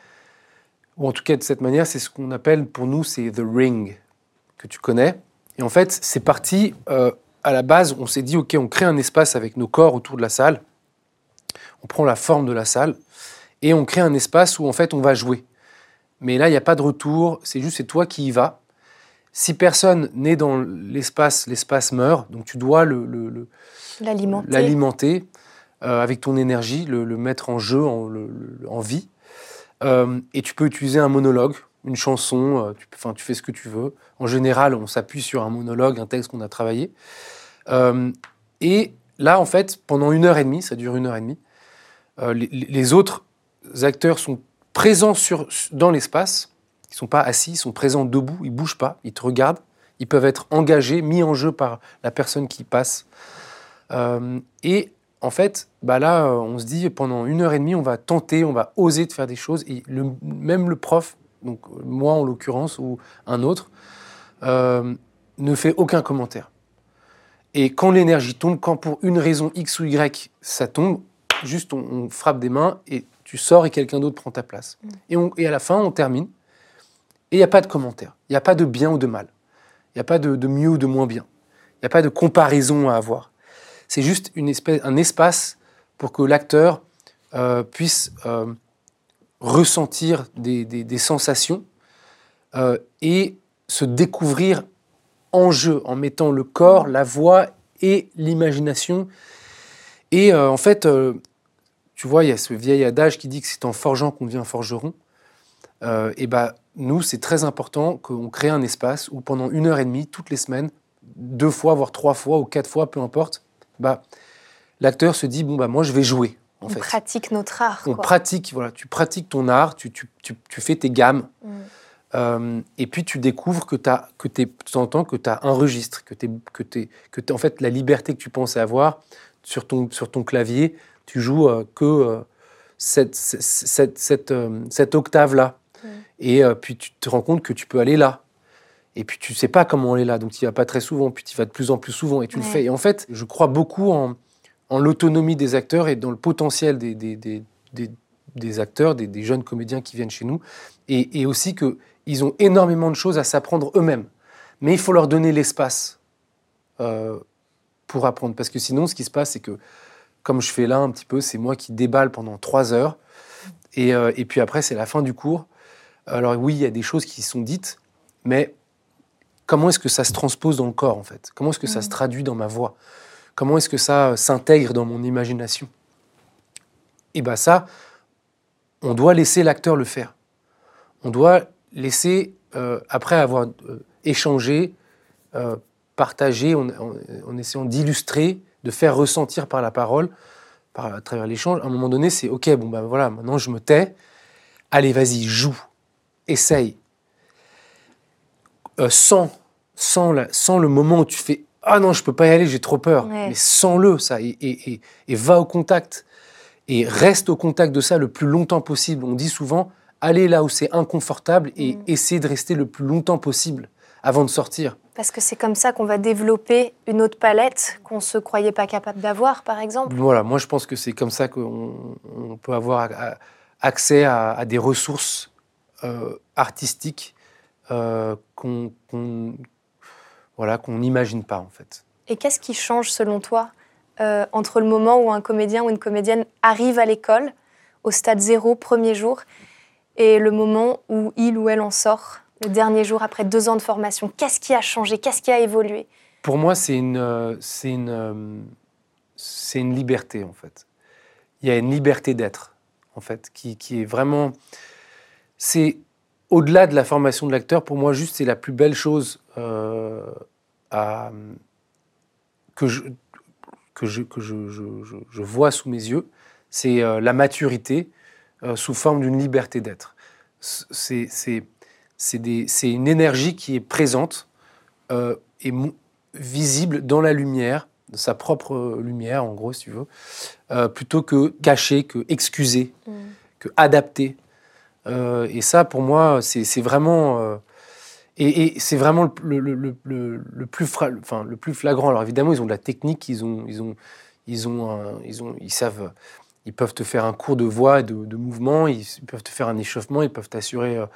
ou en tout cas de cette manière, c'est ce qu'on appelle pour nous, c'est the ring, que tu connais. Et en fait, c'est parti, euh, à la base, on s'est dit, OK, on crée un espace avec nos corps autour de la salle, on prend la forme de la salle, et on crée un espace où en fait on va jouer. Mais là, il n'y a pas de retour, c'est juste c'est toi qui y vas. Si personne n'est dans l'espace, l'espace meurt, donc tu dois le, l'alimenter, euh, avec ton énergie, le, mettre en jeu, en, en vie. Euh, et tu peux utiliser un monologue, une chanson, euh, tu fais ce que tu veux. En général, on s'appuie sur un monologue, un texte qu'on a travaillé. Et là, en fait, pendant une heure et demie, ça dure une heure et demie, les, les, autres acteurs sont présents dans l'espace. Ils ne sont pas assis, ils sont présents debout, ils ne bougent pas, ils te regardent. Ils peuvent être engagés, mis en jeu par la personne qui passe. Euh, et en fait, bah là, on se dit pendant une heure et demie, on va tenter, on va oser de faire des choses. Et même le prof, donc moi en l'occurrence ou un autre, euh, ne fait aucun commentaire. Et quand l'énergie tombe, quand pour une raison X ou Y ça tombe, juste on, frappe des mains et tu sors et quelqu'un d'autre prend ta place. Mm. Et, on, et, à la fin, on termine. Et il n'y a pas de commentaire. Il n'y a pas de bien ou de mal. Il n'y a pas de, de mieux ou de moins bien. Il n'y a pas de comparaison à avoir. C'est juste une espèce, un espace pour que l'acteur euh, puisse euh, ressentir des, sensations euh, et se découvrir en jeu, en mettant le corps, la voix et l'imagination. Et en fait, tu vois, il y a ce vieil adage qui dit que c'est en forgeant qu'on devient forgeron. et ben, nous, c'est très important qu'on crée un espace où pendant une heure et demie, toutes les semaines, deux fois, voire trois fois ou quatre fois, peu importe, bah, l'acteur se dit bon bah moi je vais jouer. En on pratique notre art. On pratique, voilà, tu pratiques ton art, tu, tu, tu, fais tes gammes. Mm. Euh, et puis tu découvres que, as, que tu entends que tu as un registre, que, es, que, es, que en fait la liberté que tu pensais avoir sur ton, sur ton clavier, tu joues euh, que euh, cette, cette, cette, cette octave-là. Et puis tu te rends compte que tu peux aller là. Et puis tu sais pas comment aller là, donc tu vas pas très souvent, puis tu vas de plus en plus souvent et tu le fais. Et en fait, je crois beaucoup en, en l'autonomie des acteurs et dans le potentiel des, des, des, des acteurs, des, jeunes comédiens qui viennent chez nous, et, et aussi qu'ils ont énormément de choses à s'apprendre eux-mêmes. Mais il faut leur donner l'espace euh, pour apprendre, parce que sinon, ce qui se passe, c'est que, comme je fais là un petit peu, c'est moi qui déballe pendant trois heures, et, euh, et puis après, c'est la fin du cours. Alors oui, il y a des choses qui sont dites, mais comment est-ce que ça se transpose dans le corps, en fait? Comment est-ce que ça se mm. traduit dans ma voix? Comment est-ce que ça s'intègre dans mon imagination? Et bien ça, on doit laisser l'acteur le faire. On doit laisser, euh, après avoir euh, échangé, euh, partagé, en, essayant d'illustrer, de faire ressentir par la parole, par, à travers l'échange, à un moment donné, c'est OK, bon ben voilà, maintenant je me tais, allez, vas-y, joue, essaye, euh, sans, sans, le moment où tu fais Ah non, je peux pas y aller, j'ai trop peur. Mais sans-le, ça, et, et, et, va au contact. Et reste au contact de ça le plus longtemps possible. On dit souvent Allez là où c'est inconfortable et mm. essayer de rester le plus longtemps possible avant de sortir. Parce que c'est comme ça qu'on va développer une autre palette qu'on ne se croyait pas capable d'avoir, par exemple. Voilà, moi je pense que c'est comme ça qu'on peut avoir accès à, des ressources euh, artistiques euh, qu'on voilà, qu'on n'imagine pas en fait. Et qu'est-ce qui change selon toi euh, entre le moment où un comédien ou une comédienne arrive à l'école, au stade zéro, premier jour, et le moment où il ou elle en sort, le dernier jour après deux ans de formation Qu'est-ce qui a changé? Qu'est-ce qui a évolué? Pour moi, c'est une, euh, c'est une, c'est une liberté en fait. Il y a une liberté d'être en fait, qui, qui est vraiment. C'est au-delà de la formation de l'acteur, pour moi, juste, c'est la plus belle chose euh, que, je, que, je, que je, je, vois sous mes yeux. C'est euh, la maturité euh, sous forme d'une liberté d'être. C'est une énergie qui est présente et visible dans la lumière, sa propre lumière, en gros, si tu veux, euh, plutôt que cacher, que excuser, Mm. que adapter. Euh, et ça, pour moi, c'est c'est vraiment. euh, et et c'est vraiment le, le- le- le- le plus fra- enfin, le plus flagrant. Alors évidemment, ils ont de la technique, ils, ont, ils, ont, ils, ont un- ils, ont, ils savent. Ils peuvent te faire un cours de voix et de, de mouvement, ils, ils peuvent te faire un échauffement, ils peuvent t'assurer euh,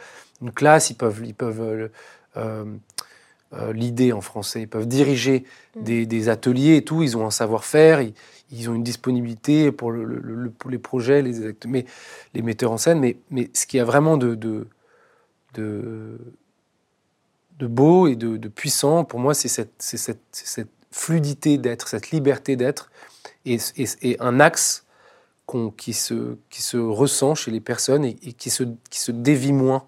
une classe, ils peuvent, ils peuvent euh, euh, l'idée en français, ils peuvent diriger Mm. des, des ateliers et tout, ils ont un savoir-faire, ils, ils ont une disponibilité pour, le- le- le- pour les projets, les, mais, les metteurs en scène, mais, mais ce qui a vraiment de, de, de, de beau et de, de puissant, pour moi, c'est cette, fluidité d'être, cette liberté d'être, et, et- et un axe qu'on- qui, se, qui se ressent chez les personnes et, et qui, se, qui se dévie moins.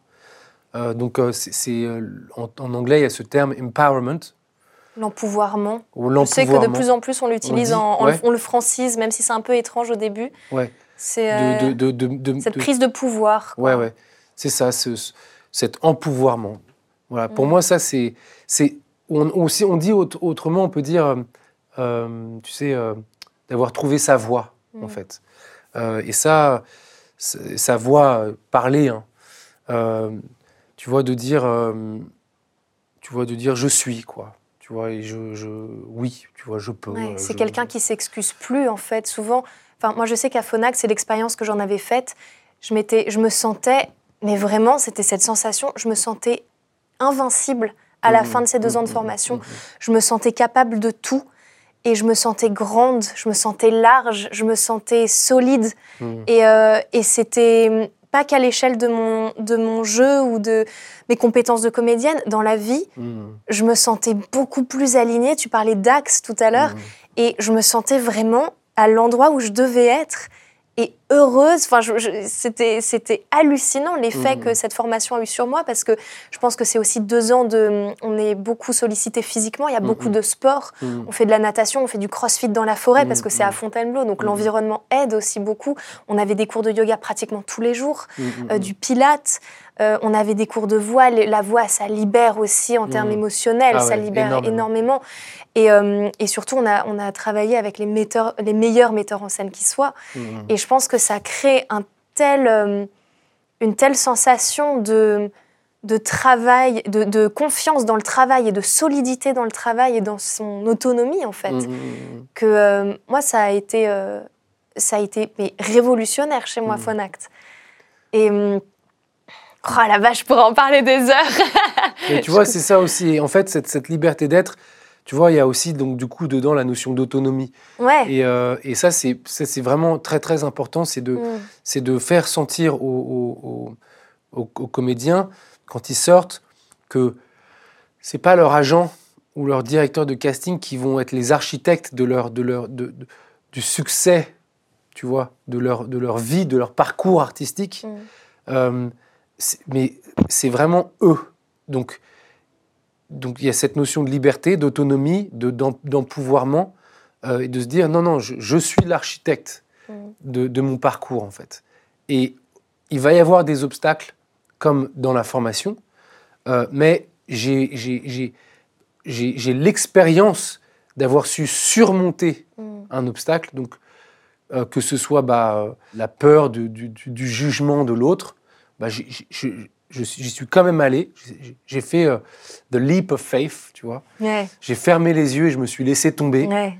Euh, donc, euh, c'est, euh, en, en anglais, il y a ce terme empowerment, L'empouvoirment. ou Je sais que de plus en plus on l'utilise, ouais. on le francise, même si c'est un peu étrange au début. Ouais. C'est euh, cette prise de pouvoir. quoi. Ouais, ouais. C'est ça, ce, ce- cet empouvoirment. Voilà. Pour Mm. moi, ça, c'est. c'est on, aussi, on dit autre- autrement, on peut dire, tu sais, d'avoir trouvé sa voix, en Mm. fait. Euh, et ça, sa voix, parler, hein. Euh, tu vois, de dire, euh, tu vois, de dire je suis, quoi. Tu vois, et je, je oui, tu vois, je peux. Ouais, c'est je- quelqu'un qui s'excuse plus en fait. Souvent, enfin moi je sais qu'à Phonak, c'est l'expérience que j'en avais faite. Je m'étais, je me sentais, mais vraiment c'était cette sensation, je me sentais invincible à la Mhm, fin de ces deux mhm, ans de mhm, formation. Je me sentais capable de tout et je me sentais grande, je me sentais large, je me sentais solide Mhm. et, euh, et c'était pas qu'à l'échelle de mon, de mon jeu ou de mes compétences de comédienne, dans la vie, Mhm. je me sentais beaucoup plus alignée. Tu parlais d'axe tout à l'heure. Mhm. Et je me sentais vraiment à l'endroit où je devais être et heureuse. Enfin, c'était, c'était hallucinant l'effet Mhm. que cette formation a eu sur moi parce que je pense que c'est aussi deux ans de. On est beaucoup sollicité physiquement, il y a beaucoup Mhm. de sport. Mhm. On fait de la natation, on fait du crossfit dans la forêt parce que c'est à. Fontainebleau, donc l'environnement aide aussi beaucoup. On avait des cours de yoga pratiquement tous les jours, euh, du pilate. Euh, on avait des cours de voix. La voix, ça libère aussi en termes Mhm. émotionnels, Ah ça ouais, libère énormément. énormément. Et, euh, et surtout, on a, on a travaillé avec les, metteurs, les meilleurs metteurs en scène qui soient. Mhm. Et je pense que ça crée un tel, euh, une telle sensation de, de travail, de, de confiance dans le travail et de solidité dans le travail et dans son autonomie, en fait, Mhm. que moi, ça a été, ça a été mais, révolutionnaire chez moi. Phonact. Et. Oh la vache, je pourrais en parler des heures. (laughs) Et tu vois, c'est ça aussi. Et en fait, cette, cette liberté d'être, tu vois, il y a aussi, donc, du coup, dedans, la notion d'autonomie. Ouais. Et, euh, et ça, c'est vraiment très, très important. C'est de, Mm. de faire sentir aux, aux- aux- aux comédiens, quand ils sortent, que c'est pas leur agent ou leur directeur de casting qui vont être les architectes de leur, de leur, de- de- du succès, tu vois, de leur, de leur vie, de leur parcours artistique. Mm. Euh, mais c'est vraiment eux. Donc, donc il y a cette notion de liberté, d'autonomie, de, d'em- d'empouvoirment, euh, et de se dire non, non, je, je suis l'architecte Mm. de, de mon parcours, en fait. Et il va y avoir des obstacles, comme dans la formation, euh, mais j'ai, l'expérience d'avoir su surmonter Mm. un obstacle, donc euh, que ce soit bah, la peur du, du- du- du jugement de l'autre, bah, j'y suis quand même allé. J'ai- fait euh, the leap of faith, tu vois. Ouais. J'ai fermé les yeux et je me suis laissé tomber. Ouais.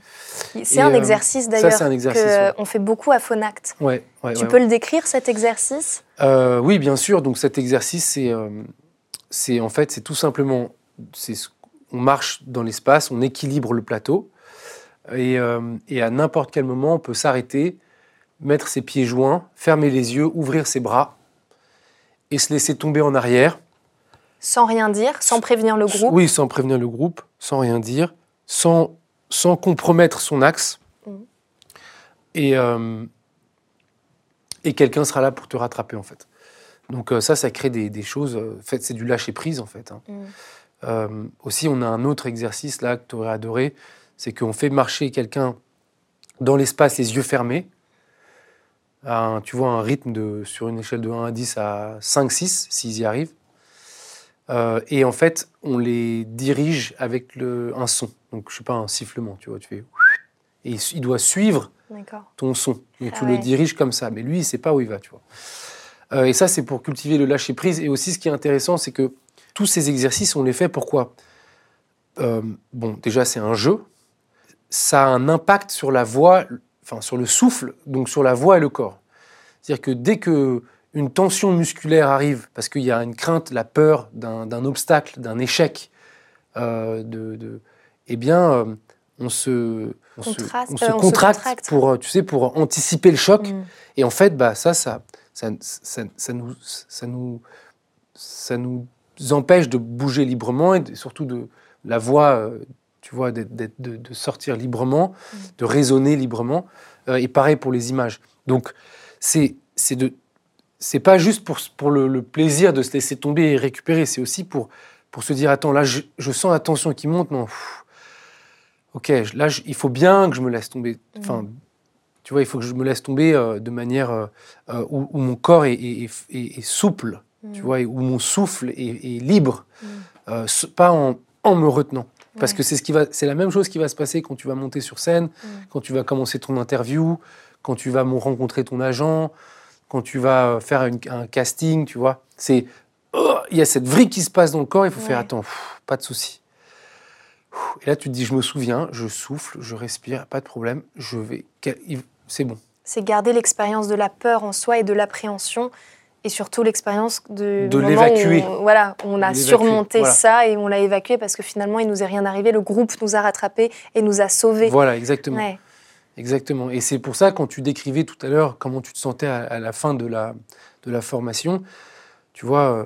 C'est un euh, exercice d'ailleurs ouais. qu'on fait beaucoup à ouais, Tu peux le décrire cet exercice? Euh, oui, bien sûr. Donc cet exercice, c'est, euh, c'est en fait, c'est tout simplement, on marche dans l'espace, on équilibre le plateau, et, euh, et à n'importe quel moment, on peut s'arrêter, mettre ses pieds joints, fermer les yeux, ouvrir ses bras, et se laisser tomber en arrière. sans rien dire, sans prévenir le groupe. Oui, sans prévenir le groupe, sans rien dire, sans, sans compromettre son axe. Mhm. Et, euh, et quelqu'un sera là pour te rattraper, en fait. Donc euh, ça, ça crée des, des choses. euh, En fait, c'est du lâcher-prise, en fait. hein. Euh, aussi, on a un autre exercice, là, que tu aurais adoré. C'est qu'on fait marcher quelqu'un dans l'espace, les yeux fermés. À un- tu vois, un rythme de, sur une échelle de 1 à 10 à 5, 6, s'ils y arrivent. Euh, et en fait, on les dirige avec le, un son. Donc, je sais pas, un sifflement, tu vois. Tu fais. Et il doit suivre ton son. Donc Ah tu ouais. le diriges comme ça. Mais lui, il sait pas où il va, tu vois. Euh, et ça, c'est pour cultiver le lâcher prise. Et aussi, ce qui est intéressant, c'est que tous ces exercices, on les fait pourquoi? Euh, Bon, déjà, c'est un jeu. Ça a un impact sur la voix, enfin sur le souffle, donc sur la voix et le corps. C'est-à-dire que dès que une tension musculaire arrive, parce qu'il y a une crainte, la peur d'un obstacle, d'un échec, euh, de, de- eh bien, euh, on se, on se- Contraste- on se euh, on se contracte pour, tu sais, pour anticiper le choc. Mm. Et en fait, bah, ça, ça, ça, ça, ça nous, ça, nous, ça nous empêche de bouger librement et surtout de la voix, tu vois, d'être- de, de sortir librement, Mm. de raisonner librement. Euh, et pareil pour les images. Donc, c'est de c'est pas juste pour, pour le, le plaisir de se laisser tomber et récupérer, c'est aussi pour, pour se dire attends, là, je, je sens la tension qui monte, non. pff, ok, là, je- il faut bien que je me laisse tomber. Enfin, tu vois, il faut que je me laisse tomber euh, de manière euh, où, où mon corps est, est- est- est souple, tu Mm. vois, et où mon souffle est, libre, Mm. pas en, en me retenant. Parce Ouais. que c'est ce qui va, c'est la même chose qui va se passer quand tu vas monter sur scène, Mm. quand tu vas commencer ton interview, quand tu vas rencontrer ton agent, quand tu vas faire une- un casting, tu vois. C'est, oh, il y a cette vrille qui se passe dans le corps. Il faut faire attends, pff, pas de souci. Et là, tu te dis, je me souviens, je souffle, je respire, pas de problème, je vais, c'est bon. C'est garder l'expérience de la peur en soi et de l'appréhension. Et surtout l'expérience de, De l'évacuer. on- Voilà, on a surmonté voilà. ça et on l'a évacué parce que finalement il nous est rien arrivé. Le groupe nous a rattrapés et nous a sauvés. Voilà, exactement. Ouais. Exactement. Et c'est pour ça, quand tu décrivais tout à l'heure comment tu te sentais à, à la fin de la, de la formation, tu vois, euh,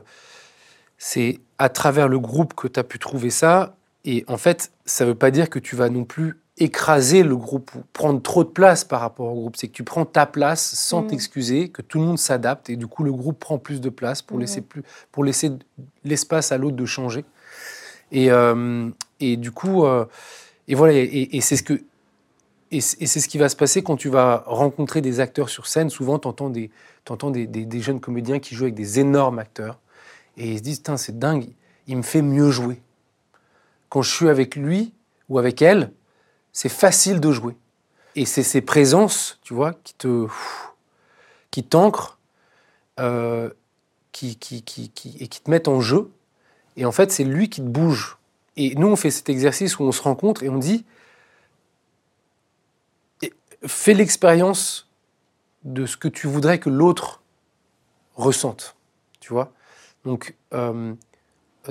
c'est à travers le groupe que tu as pu trouver ça. Et en fait, ça ne veut pas dire que tu vas non plus écraser le groupe ou prendre trop de place par rapport au groupe. C'est que tu prends ta place sans Mhm. t'excuser, que tout le monde s'adapte et du coup, le groupe prend plus de place pour laisser, plus, pour laisser l'espace à l'autre de changer. Et, euh, et du coup, euh, et voilà, et, et c'est ce que et c'est ce qui va se passer quand tu vas rencontrer des acteurs sur scène. Souvent, tu entends, des, t'entends des, des- des jeunes comédiens qui jouent avec des énormes acteurs. Et ils se disent, c'est dingue, il me fait mieux jouer. Quand je suis avec lui ou avec elle, c'est facile de jouer. Et c'est ces présences, tu vois, qui te, qui t'ancrent, euh, qui, qui, qui, qui- et qui te mettent en jeu. Et en fait, c'est lui qui te bouge. Et nous, on fait cet exercice où on se rencontre et on dit, fais l'expérience de ce que tu voudrais que l'autre ressente. Tu vois Donc, euh,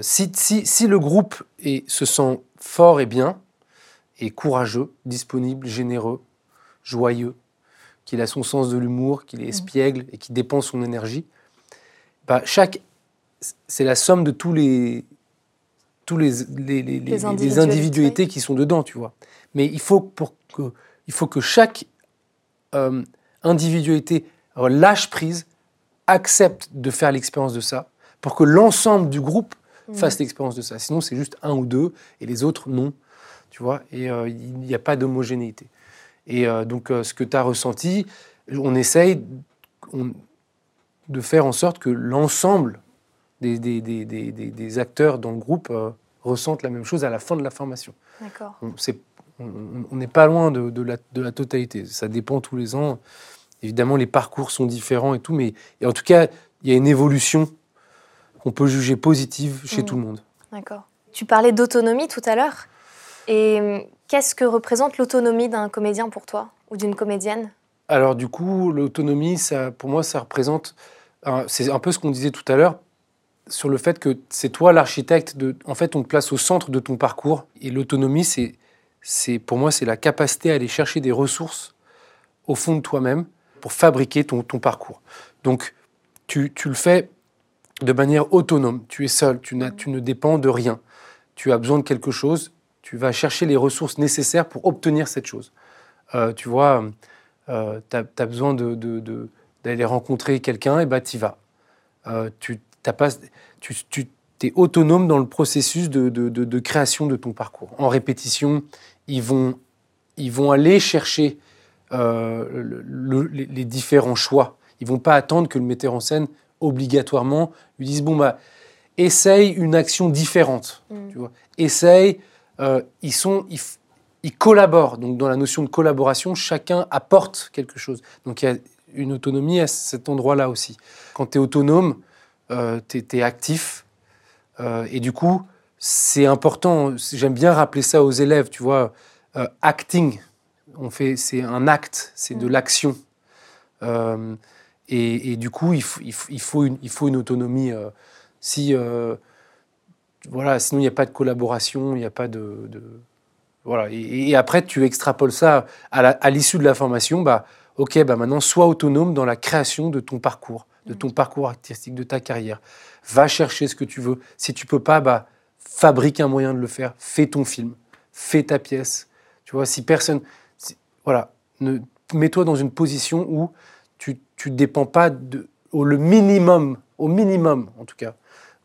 si, si, si le groupe est, se sent fort et bien, et courageux, disponible, généreux, joyeux, qu'il a son sens de l'humour, qu'il est espiègle et qu'il dépense son énergie, bah, chaque, c'est la somme de tous les, tous les, les, les- les- les individualités. individualités qui sont dedans, tu vois. Mais il faut, pour que, il faut que chaque euh, individualité lâche prise, accepte de faire l'expérience de ça, pour que l'ensemble du groupe Mhm. fasse l'expérience de ça. Sinon, c'est juste un ou deux, et les autres, non. Tu vois Et euh, il n'y a pas d'homogénéité. Et euh, donc, euh, ce que tu as ressenti, on essaye on- de faire en sorte que l'ensemble des, des, des- des- des- des acteurs dans le groupe ressentent la même chose à la fin de la formation. D'accord. On n'est pas loin de, de la, de la totalité. Ça dépend tous les ans. Évidemment, les parcours sont différents et tout, mais et en tout cas, il y a une évolution qu'on peut juger positive chez Mhm. tout le monde. D'accord. Tu parlais d'autonomie tout à l'heure. Et hum, qu'est-ce que représente l'autonomie d'un comédien pour toi ou d'une comédienne? Alors du coup, l'autonomie, ça, pour moi, ça représente, c'est un peu ce qu'on disait tout à l'heure, sur le fait que c'est toi l'architecte. En fait, on te place au centre de ton parcours. Et l'autonomie, c'est, c'est, pour moi, c'est la capacité à aller chercher des ressources au fond de toi-même pour fabriquer ton, parcours. Donc, tu, le fais de manière autonome. Tu es seul, tu ne dépends de rien. Tu as besoin de quelque chose, tu vas chercher les ressources nécessaires pour obtenir cette chose. Euh, tu vois, euh, tu as, besoin de, de- de- d'aller rencontrer quelqu'un, et bah tu y vas. Euh, tu t'as pas, tu, tu es autonome dans le processus de, création de ton parcours. En répétition, ils vont, ils vont aller chercher euh, le- le- les, les différents choix. Ils vont pas attendre que le metteur en scène obligatoirement lui dise bon bah essaye une action différente. Mm. Tu vois, essaye. Euh, ils sont, ils f- ils collaborent. Donc, dans la notion de collaboration, chacun apporte quelque chose. Donc, il y a une autonomie à cet endroit-là aussi. Quand tu es autonome, euh, tu es, actif. Euh, et du coup, c'est important. J'aime bien rappeler ça aux élèves, tu vois. Euh, acting, on fait, c'est un acte, c'est de mm. l'action. Et, du coup, il, faut, une, il faut une autonomie. si, voilà, sinon, il n'y a pas de collaboration, il n'y a pas de voilà. Et, après, tu extrapoles ça à l'issue de la formation. Bah, ok, bah maintenant, sois autonome dans la création de ton parcours, de ton parcours artistique, de ta carrière. Va chercher ce que tu veux. Si tu peux pas, bah, fabrique un moyen de le faire. Fais ton film, fais ta pièce. Tu vois, si personne, voilà, mets-toi dans une position où tu ne dépends pas de, au le minimum, au minimum en tout cas,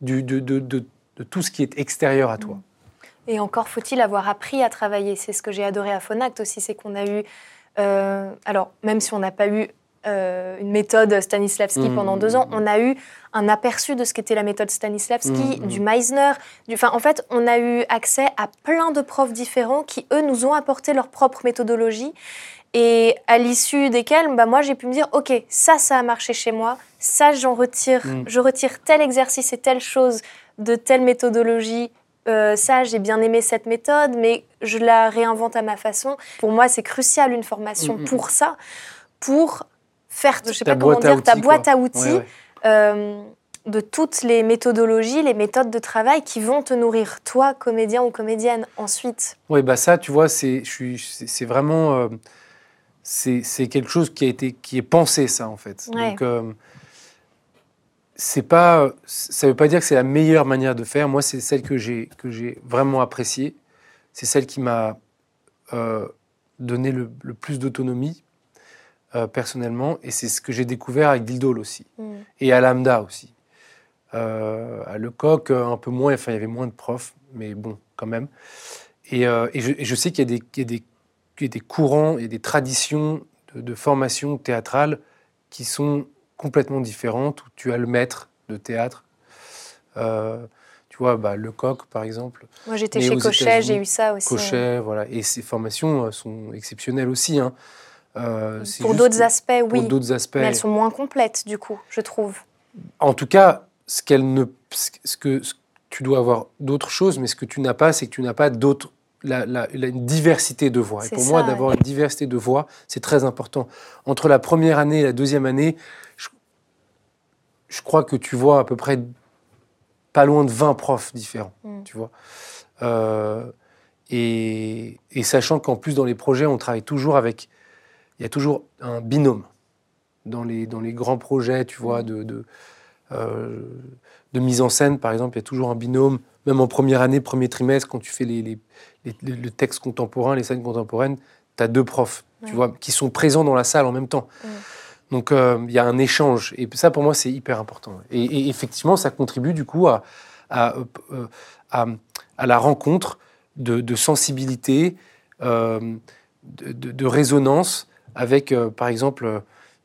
du, de, de, de, de tout ce qui est extérieur à toi. Et encore faut-il avoir appris à travailler. C'est ce que j'ai adoré à Fonact aussi, c'est qu'on a eu, euh, alors même si on n'a pas eu euh, une méthode Stanislavski mmh. pendant deux ans, on a eu un aperçu de ce qu'était la méthode Stanislavski, mmh, mmh. du Meisner. Du, enfin, en fait, on a eu accès à plein de profs différents qui, eux, nous ont apporté leur propre méthodologie et à l'issue desquels, bah, moi, j'ai pu me dire, OK, ça, ça a marché chez moi, ça, j'en retire, je retire tel exercice et telle chose de telle méthodologie euh, ça, j'ai bien aimé cette méthode, mais je la réinvente à ma façon. Pour moi, c'est crucial une formation mm, mm, pour mm. ça, pour faire, je sais pas comment dire, ta boîte à outils. Euh, de toutes les méthodologies, les méthodes de travail qui vont te nourrir, toi, comédien ou comédienne, ensuite. Oui, bah ça, tu vois, c'est vraiment... Euh, c'est quelque chose qui, a été, qui est pensé, ça, en fait. Donc, c'est pas, ça veut pas dire que c'est la meilleure manière de faire. Moi, c'est celle que j'ai que j'ai vraiment appréciée. C'est celle qui m'a euh, donné le, plus d'autonomie euh, personnellement, et c'est ce que j'ai découvert avec Dildol aussi, mm. et à Lambda aussi. Euh, à Lecoq, un peu moins, enfin il y avait moins de profs, mais bon, quand même. Et, je, sais qu'il y, y, y, a des courants et des traditions de, de formation théâtrale qui sont complètement différente où tu as le maître de théâtre. Euh, tu vois, bah, Le Coq, par exemple. Moi, j'étais chez Cochet, j'ai eu ça aussi. Cochet, voilà. Et ces formations euh, sont exceptionnelles aussi. Hein. Euh, pour d'autres aspects, oui. Pour d'autres aspects. Mais elles sont moins complètes, du coup, je trouve. En tout cas, ce, qu'elle ne, ce que tu dois avoir d'autres choses, mais ce que tu n'as pas, c'est que tu n'as pas d'autres la, une diversité de voix. Et pour moi, d'avoir une diversité de voix, c'est très important. Entre la première année et la deuxième année, je, crois que tu vois à peu près pas loin de 20 profs différents, mm. tu vois. Euh, et, sachant qu'en plus, dans les projets, on travaille toujours avec... Il y a toujours un binôme. Dans les, dans les grands projets, tu vois, mm. de, de, euh, de mise en scène, par exemple, il y a toujours un binôme. Même en première année, premier trimestre, quand tu fais les, les le texte contemporain, les scènes contemporaines, tu as deux profs, tu vois, qui sont présents dans la salle en même temps. Donc euh, il y a un échange. Et ça, pour moi, c'est hyper important. Et, effectivement, ça contribue du coup à, à, euh, à, la rencontre de, de sensibilité, euh, de, de, résonance avec, par exemple,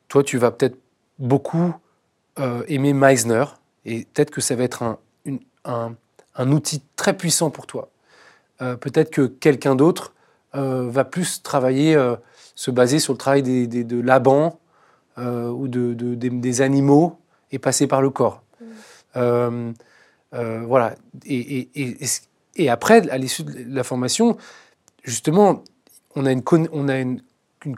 toi, tu vas peut-être beaucoup aimer Meisner. Et peut-être que ça va être un, un, un outil très puissant pour toi. Euh, peut-être que quelqu'un d'autre euh, va plus travailler, euh, se baser sur le travail des, de Laban ou de, des, animaux et passer par le corps. Mm. voilà. Et, et, après, à l'issue de la formation, justement, on a une, on a une,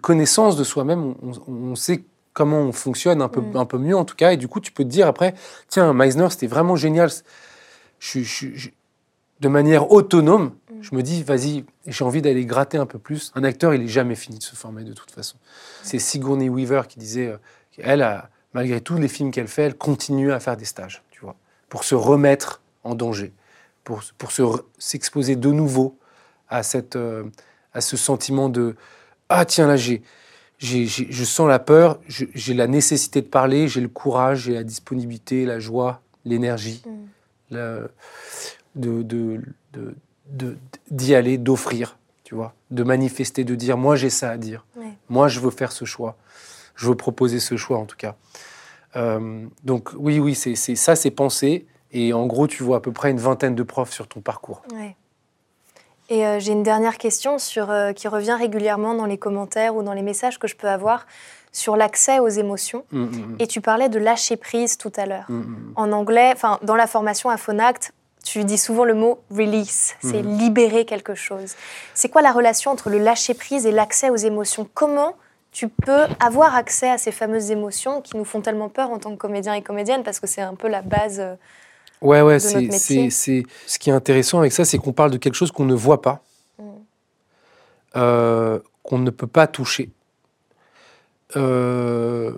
connaissance de soi-même, on, sait comment on fonctionne un peu, mm. un peu mieux en tout cas, et du coup, tu peux te dire après, tiens, Meisner, c'était vraiment génial. Je, je, de manière autonome, mm. je me dis, vas-y, j'ai envie d'aller gratter un peu plus. Un acteur, il n'est jamais fini de se former de toute façon. C'est Sigourney Weaver qui disait, euh, elle, a, malgré tous les films qu'elle fait, elle continue à faire des stages, tu vois, pour se remettre en danger, pour, pour s'exposer de nouveau à, cette, euh, à ce sentiment de, ah tiens, là, j'ai, je sens la peur, j'ai la nécessité de parler, j'ai le courage, j'ai la disponibilité, la joie, l'énergie. Mm de, d'y aller, d'offrir, tu vois, de manifester, de dire moi j'ai ça à dire, moi je veux faire ce choix, je veux proposer ce choix en tout cas. Euh, donc oui, oui, c'est, ça, c'est pensé. Et en gros, tu vois à peu près une vingtaine de profs sur ton parcours. Et euh, j'ai une dernière question sur, euh, qui revient régulièrement dans les commentaires ou dans les messages que je peux avoir sur l'accès aux émotions. Mm, mm, mm. Et tu parlais de lâcher prise tout à l'heure. En anglais, enfin dans la formation à Phonact, tu dis souvent le mot release, c'est libérer quelque chose. C'est quoi la relation entre le lâcher prise et l'accès aux émotions? Comment tu peux avoir accès à ces fameuses émotions qui nous font tellement peur en tant que comédien et comédienne parce que c'est un peu la base. Ouais, ouais, c'est, c'est, c'est- ce qui est intéressant avec ça, c'est qu'on parle de quelque chose qu'on ne voit pas, Mm. euh, qu'on ne peut pas toucher, euh,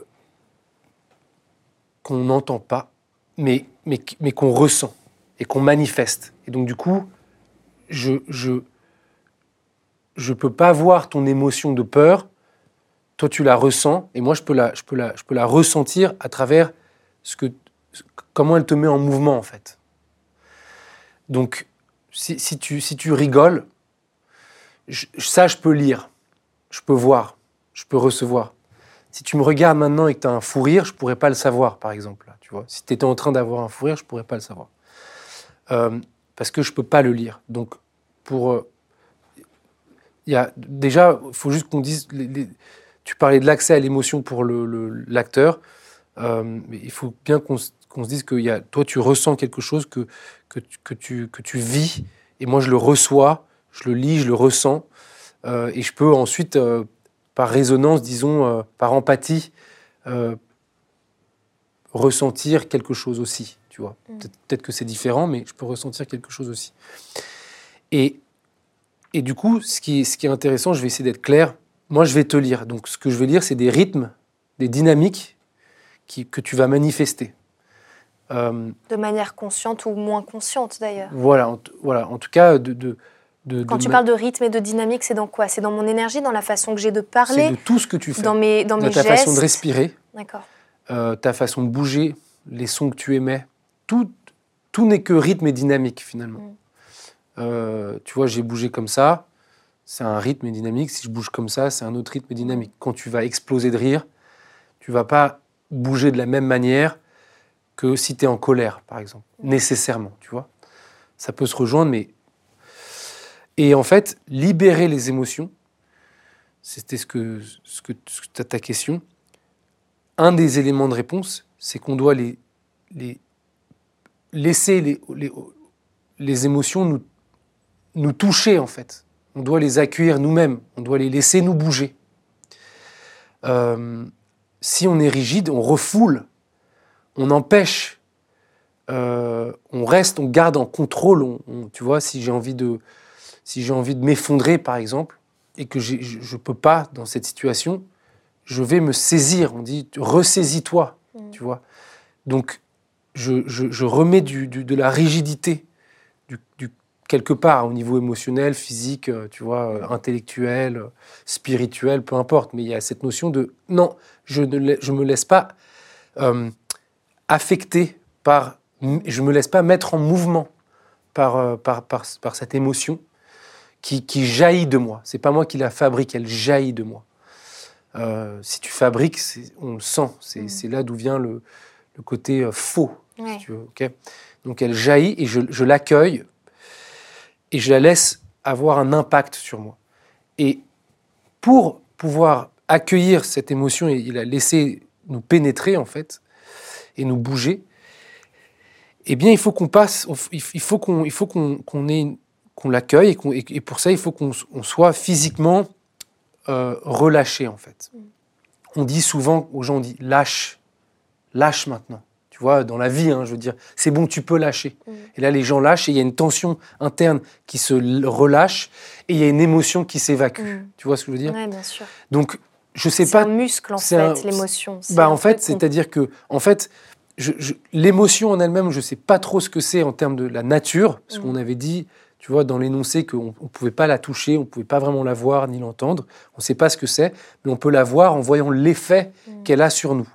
qu'on n'entend pas, mais, mais, mais qu'on ressent et qu'on manifeste. Et donc, du coup, je je, je peux pas voir ton émotion de peur, toi tu la ressens, et moi je peux la, je peux la, je peux la ressentir à travers ce que, comment elle te met en mouvement en fait? Donc, si, tu, rigoles, ça je peux lire, je peux voir, je peux recevoir. Si tu me regardes maintenant et que tu as un fou rire, je pourrais pas le savoir, par exemple. si tu étais en train d'avoir un fou rire, je pourrais pas le savoir, Euh, parce que je peux pas le lire. Donc, pour euh, déjà, il faut juste qu'on dise. tu parlais de l'accès à l'émotion pour le- le- l'acteur. Euh, il faut bien qu'on qu'on se dise que y a, toi, tu ressens quelque chose que, que, tu- que, tu, que tu vis, et moi, je le reçois, je le lis, je le ressens, euh, et je peux ensuite, euh, par résonance, disons, euh, par empathie, ressentir quelque chose aussi, tu vois. Mm. Peut-être peut-être que c'est différent, mais je peux ressentir quelque chose aussi. Et, et du coup, ce qui, est- ce qui est intéressant, je vais essayer d'être clair, moi, je vais te lire. Donc, ce que je vais lire, c'est des rythmes, des dynamiques qui, que tu vas manifester. Euh, de manière consciente ou moins consciente d'ailleurs. voilà, en, voilà, en tout cas, de. de, de- Quand de tu ma- parles de rythme et de dynamique, c'est dans quoi? C'est dans mon énergie, dans la façon que j'ai de c'est parler, de tout ce que tu fais, dans mes, dans mes ta gestes. façon de respirer, D'accord. euh, ta façon de bouger, les sons que tu émets. Tout, tout n'est que rythme et dynamique finalement. Mm. Euh, tu vois, j'ai bougé comme ça, c'est un rythme et dynamique. Si je bouge comme ça, c'est un autre rythme et dynamique. Quand tu vas exploser de rire, tu vas pas bouger de la même manière que si tu es en colère, par exemple, nécessairement, tu vois. Ça peut se rejoindre, mais... Et en fait, libérer les émotions, c'était ce que, ce que, ce ta question, un des éléments de réponse, c'est qu'on doit les, les laisser les, les, les émotions nous, nous toucher, en fait. On doit les accueillir nous-mêmes, on doit les laisser nous bouger. Euh, si on est rigide, on refoule, on empêche, euh, on reste, on garde en contrôle. on- on- tu vois, si j'ai envie de, si j'ai envie de m'effondrer, par exemple, et que je ne peux pas dans cette situation, je vais me saisir. On dit ressaisis-toi, Mm. tu vois. Donc, je, je- je remets du- du- de la rigidité, du, du- quelque part, au niveau émotionnel, physique, euh, tu vois, euh, intellectuel, spirituel, peu importe. Mais il y a cette notion de non, je ne je me laisse pas euh, affecter par, je me laisse pas mettre en mouvement par, euh, par, par, par cette émotion qui, qui jaillit de moi. C'est pas moi qui la fabrique, elle jaillit de moi. Euh, si tu fabriques, on le sent. C'est Mm. c'est là d'où vient le, le côté euh, faux, Ouais. si tu veux. Donc elle jaillit et je, je l'accueille et je la laisse avoir un impact sur moi. Et pour pouvoir accueillir cette émotion et la laisser nous pénétrer en fait et nous bouger, eh bien il faut qu'on passe, on il faut qu'on, il faut qu'on, qu'on qu'on l'accueille et, qu'on- et- et pour ça il faut qu'on on soit physiquement euh, relâché en fait. On dit souvent aux gens, on dit lâche, lâche maintenant. Tu vois, dans la vie, hein, je veux dire, c'est bon, tu peux lâcher. Mm. Et là, les gens lâchent et il y a une tension interne qui se relâche et il y a une émotion qui s'évacue. Mm. Tu vois ce que je veux dire? Ouais, bien sûr. Donc, je sais C'est pas un muscle en c'est fait, un- l'émotion. C'est bah, en fait, c'est-à-dire que, en fait, je- je- l'émotion en elle-même, je ne sais pas trop ce que c'est en termes de la nature, parce Mm. qu'on avait dit, tu vois, dans l'énoncé qu'on ne pouvait pas la toucher, on ne pouvait pas vraiment la voir ni l'entendre. On ne sait pas ce que c'est, mais on peut la voir en voyant l'effet Mm. qu'elle a sur nous.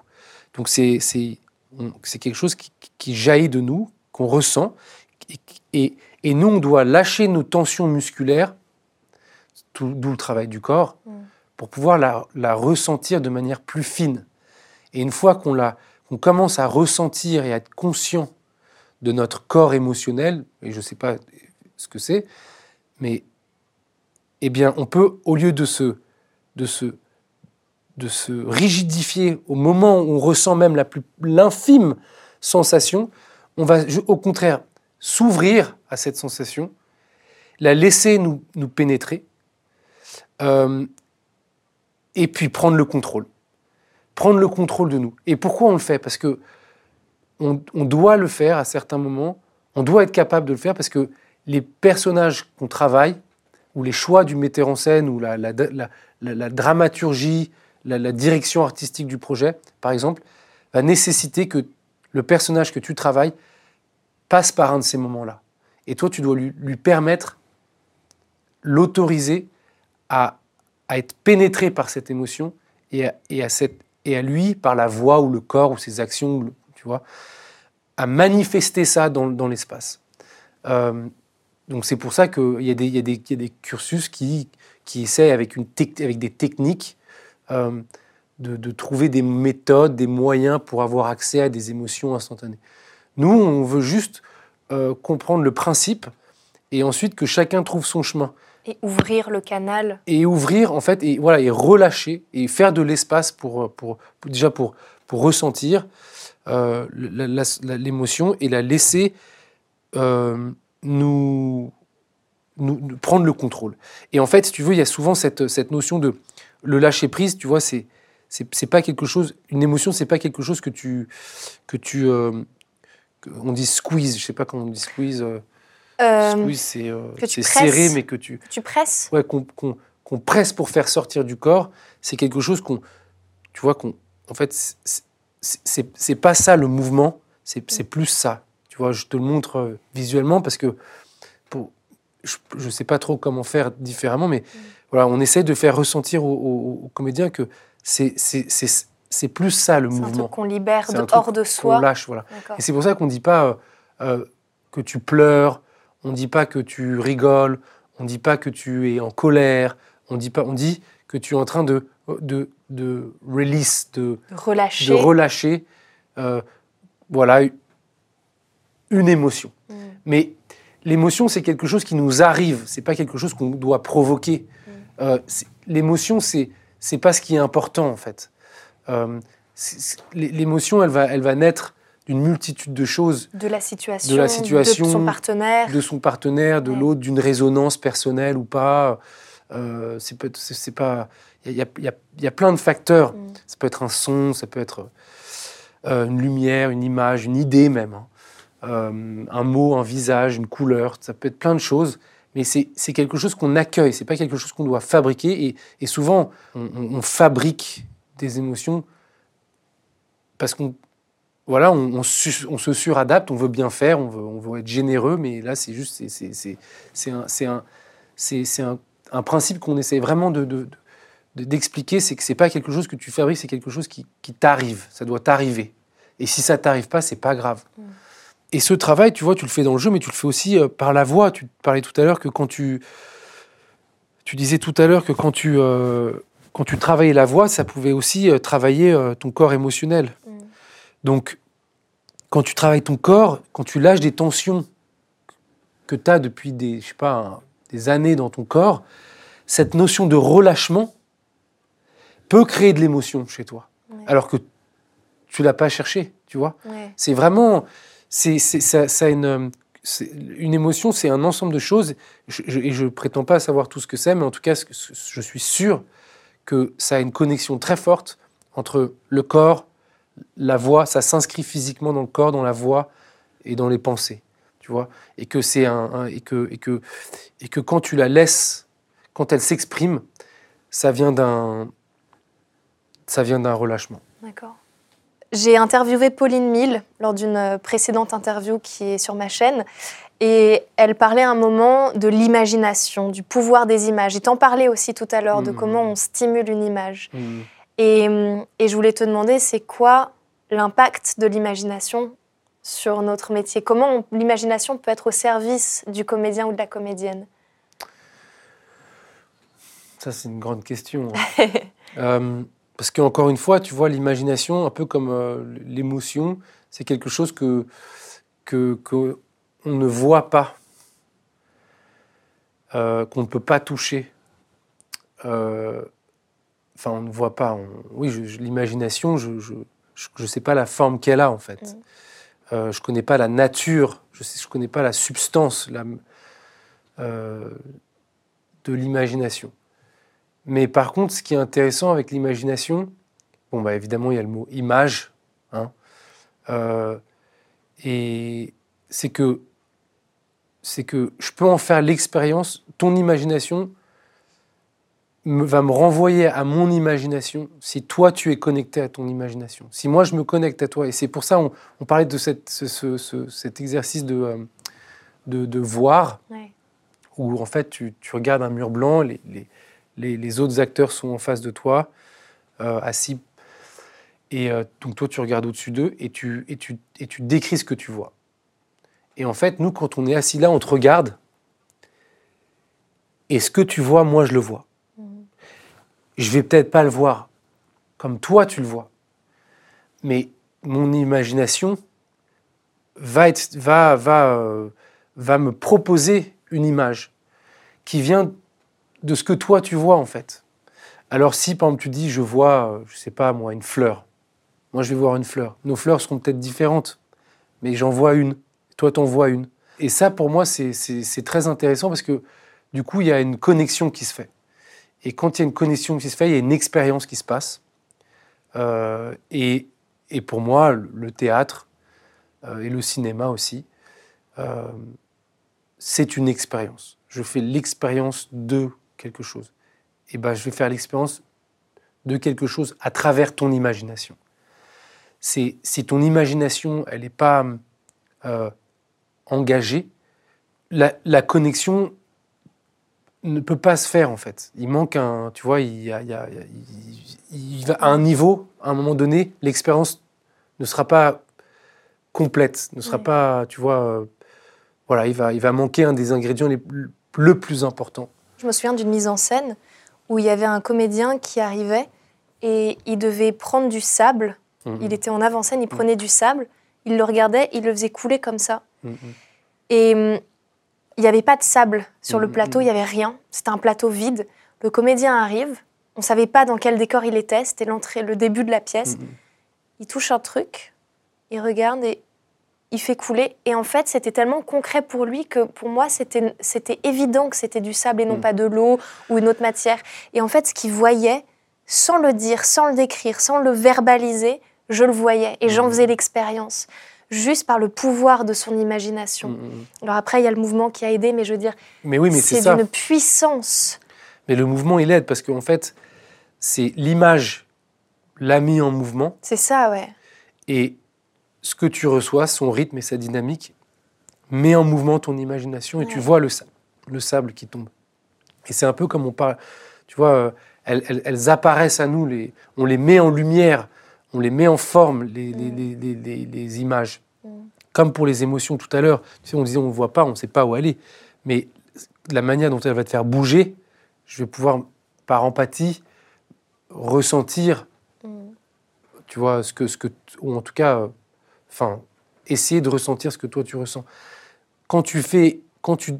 Donc, c'est c'est- c'est quelque chose qui, qui jaillit de nous, qu'on ressent, et, et- et nous, on doit lâcher nos tensions musculaires, d'où le travail du corps, Mm. Pour pouvoir la, ressentir de manière plus fine. Et une fois qu'on la- commence à ressentir et à être conscient de notre corps émotionnel, et je ne sais pas ce que c'est, mais eh bien, on peut, au lieu de se, de se, de se rigidifier au moment où on ressent même l'infime sensation, on va au contraire s'ouvrir à cette sensation, la laisser nous, nous pénétrer, euh, et puis prendre le contrôle. Prendre le contrôle de nous. Et pourquoi on le fait? Parce que on, doit le faire à certains moments, on doit être capable de le faire parce que les personnages qu'on travaille, ou les choix du metteur en scène, ou la, dramaturgie, la, direction artistique du projet, par exemple, va nécessiter que le personnage que tu travailles passe par un de ces moments-là. Et toi, tu dois lui permettre, l'autoriser à, à, être pénétré par cette émotion et à, lui, par la voix ou le corps ou ses actions, tu vois, à manifester ça dans, l'espace. Euh, donc c'est pour ça qu'il y, a des cursus qui, essayent avec, des techniques euh, de, de, trouver des méthodes, des moyens pour avoir accès à des émotions instantanées. Nous, on veut juste euh, comprendre le principe et ensuite que chacun trouve son chemin. Et ouvrir le canal. Et ouvrir, en fait, et, voilà, et relâcher, et faire de l'espace pour, pour, déjà pour, pour ressentir euh, l'émotion et la laisser euh, nous, nous, prendre le contrôle. Et en fait, tu veux, il y a souvent cette, cette notion de le lâcher prise, tu vois, c'est c'est pas quelque chose, une émotion, c'est pas quelque chose que tu, que tu, euh, on dit squeeze, je sais pas comment on dit squeeze. Euh, squeeze, c'est euh, serré, mais que tu. Tu presses Ouais, qu'on presse pour faire sortir du corps. C'est quelque chose qu'on. Tu vois, qu'on. En fait, c'est pas ça le mouvement, c'est plus ça. Tu vois, je te le montre euh, visuellement parce que pour, je ne sais pas trop comment faire différemment, mais mm. voilà, on essaie de faire ressentir aux, comédiens que c'est plus ça le mouvement. C'est un truc qu'on libère de hors de soi. On lâche, voilà. Et c'est pour ça qu'on ne dit pas que tu pleures, on ne dit pas que tu rigoles, on ne dit pas que tu es en colère, on dit pas, on dit que tu es en train de de, de release, de relâcher, de relâcher euh, voilà, une émotion. Mm. Mais l'émotion, c'est quelque chose qui nous arrive, c'est pas quelque chose qu'on doit provoquer. Mm. Euh, l'émotion, c'est c'est pas ce qui est important en fait. Euh, l'émotion, elle va, elle va naître d'une multitude de choses. De la situation, de, la situation, de son partenaire. De son partenaire, de l'autre, d'une résonance personnelle ou pas. Euh, c'est pas. Il y, y, a plein de facteurs. Mm. Ça peut être un son, ça peut être euh, une lumière, une image, une idée même. Hein. Euh, un mot, un visage, une couleur. Ça peut être plein de choses. Mais c'est quelque chose qu'on accueille, c'est pas quelque chose qu'on doit fabriquer. Et, et souvent, on, on, fabrique des émotions parce qu'on voilà, on, se suradapte, on veut bien faire, on veut, on veut être généreux, mais là, c'est juste, c'est un, un, un, principe qu'on essaie vraiment de, d'expliquer, c'est que c'est pas quelque chose que tu fabriques, c'est quelque chose qui, t'arrive, ça doit t'arriver. Et si ça t'arrive pas, c'est pas grave. Mm. Et ce travail, tu vois, tu le fais dans le jeu, mais tu le fais aussi euh, par la voix. Tu parlais tout à l'heure que quand tu, tu disais tout à l'heure que quand tu, euh, quand tu travaillais la voix, ça pouvait aussi euh, travailler ton corps émotionnel. Donc, quand tu travailles ton corps, quand tu lâches des tensions que tu as depuis des, je sais pas, des années dans ton corps, cette notion de relâchement peut créer de l'émotion chez toi, alors que tu l'as pas cherché, tu vois. C'est vraiment, c'est, ça, ça une, une émotion, c'est un ensemble de choses, et je ne prétends pas savoir tout ce que c'est, mais en tout cas, je suis sûr que ça a une connexion très forte entre le corps, la voix, ça s'inscrit physiquement dans le corps, dans la voix et dans les pensées, tu vois, et que c'est un, et que et que et que quand tu la laisses, quand elle s'exprime, ça vient d'un ça vient d'un relâchement. D'accord. J'ai interviewé Pauline Mille lors d'une précédente interview qui est sur ma chaîne et elle parlait un moment de l'imagination, du pouvoir des images. Et t'en parlais aussi tout à l'heure de mmh. comment on stimule une image. Mmh. Et, je voulais te demander, c'est quoi l'impact de l'imagination sur notre métier? Comment l'imagination peut être au service du comédien ou de la comédienne? Ça, c'est une grande question. Hein. (laughs) euh, parce qu'encore une fois, tu vois, l'imagination, un peu comme euh, l'émotion, c'est quelque chose que, que, que, on ne voit pas, euh, qu'on ne peut pas toucher. Euh, enfin, on ne voit pas. oui, l'imagination, je ne sais pas la forme qu'elle a en fait. Mm. Euh, je ne connais pas la nature, je ne je connais pas la substance la, euh, de l'imagination. Mais par contre, ce qui est intéressant avec l'imagination, bon, bah, évidemment, il y a le mot image, hein, et c'est que, c'est que je peux en faire l'expérience, ton imagination, va me renvoyer à mon imagination si toi tu es connecté à ton imagination. Si moi je me connecte à toi, et c'est pour ça on, on parlait de cette, ce, cet exercice de, euh, de, de voir, où en fait tu, tu, regardes un mur blanc, les, les, les, autres acteurs sont en face de toi, euh, assis, et euh, donc toi tu regardes au-dessus d'eux et tu, et, tu, et tu décris ce que tu vois. Et en fait, nous, quand on est assis là, on te regarde, et ce que tu vois, moi je le vois je vais peut-être pas le voir comme toi tu le vois, mais mon imagination va, va, va, euh, va me proposer une image qui vient de ce que toi tu vois en fait. Alors si par exemple tu dis je vois, euh, je sais pas moi, une fleur, moi je vais voir une fleur. Nos fleurs seront peut-être différentes, mais j'en vois une, toi t'en vois une. Et ça pour moi c'est très intéressant parce que du coup il y a une connexion qui se fait. Et quand il y a une connexion qui se fait, il y a une expérience qui se passe. Euh, et, pour moi, le théâtre euh, et le cinéma aussi, euh, c'est une expérience. Je fais l'expérience de quelque chose. Et ben, je vais faire l'expérience de quelque chose à travers ton imagination. C'est si ton imagination, elle n'est pas engagée, la connexion ne peut pas se faire en fait. Il manque un, tu vois, il, y a, il, va à un niveau, à un moment donné, l'expérience ne sera pas complète, ne sera pas, tu vois, euh, voilà, il va, il va manquer un des ingrédients les, le plus important. Je me souviens d'une mise en scène où il y avait un comédien qui arrivait et il devait prendre du sable. Mhm. Il était en avant-scène, il prenait du sable, il le regardait, il le faisait couler comme ça. Mhm. Et hum, il n'y avait pas de sable sur le mm, plateau, mm, il n'y avait rien. C'était un plateau vide. Le comédien arrive, on ne savait pas dans quel décor il était, c'était l'entrée, le début de la pièce. Mm, il touche un truc, il regarde et il fait couler. Et en fait, c'était tellement concret pour lui que pour moi, c'était, c'était évident que c'était du sable et non pas de l'eau ou une autre matière. Et en fait, ce qu'il voyait, sans le dire, sans le décrire, sans le verbaliser, je le voyais et j'en faisais l'expérience juste par le pouvoir de son imagination. Mm, mm, mm. Alors après, il y a le mouvement qui a aidé, mais je veux dire, mais oui, mais c'est d'une puissance. Mais le mouvement, il aide parce qu'en fait, c'est l'image l'a mis en mouvement. C'est ça, ouais. Et ce que tu reçois, son rythme et sa dynamique, met en mouvement ton imagination et tu vois le, le sable qui tombe. Et c'est un peu comme on parle, tu vois, euh, elles, elles, apparaissent à nous, les, on les met en lumière on les met en forme, les, les, images. Mm. Comme pour les émotions tout à l'heure, tu sais, on disait on ne voit pas, on ne sait pas où aller. Mais la manière dont elle va te faire bouger, je vais pouvoir, par empathie, ressentir, mm. tu vois, ce que, ce que, ou en tout cas, euh, enfin, essayer de ressentir ce que toi tu ressens. Quand tu fais, quand tu,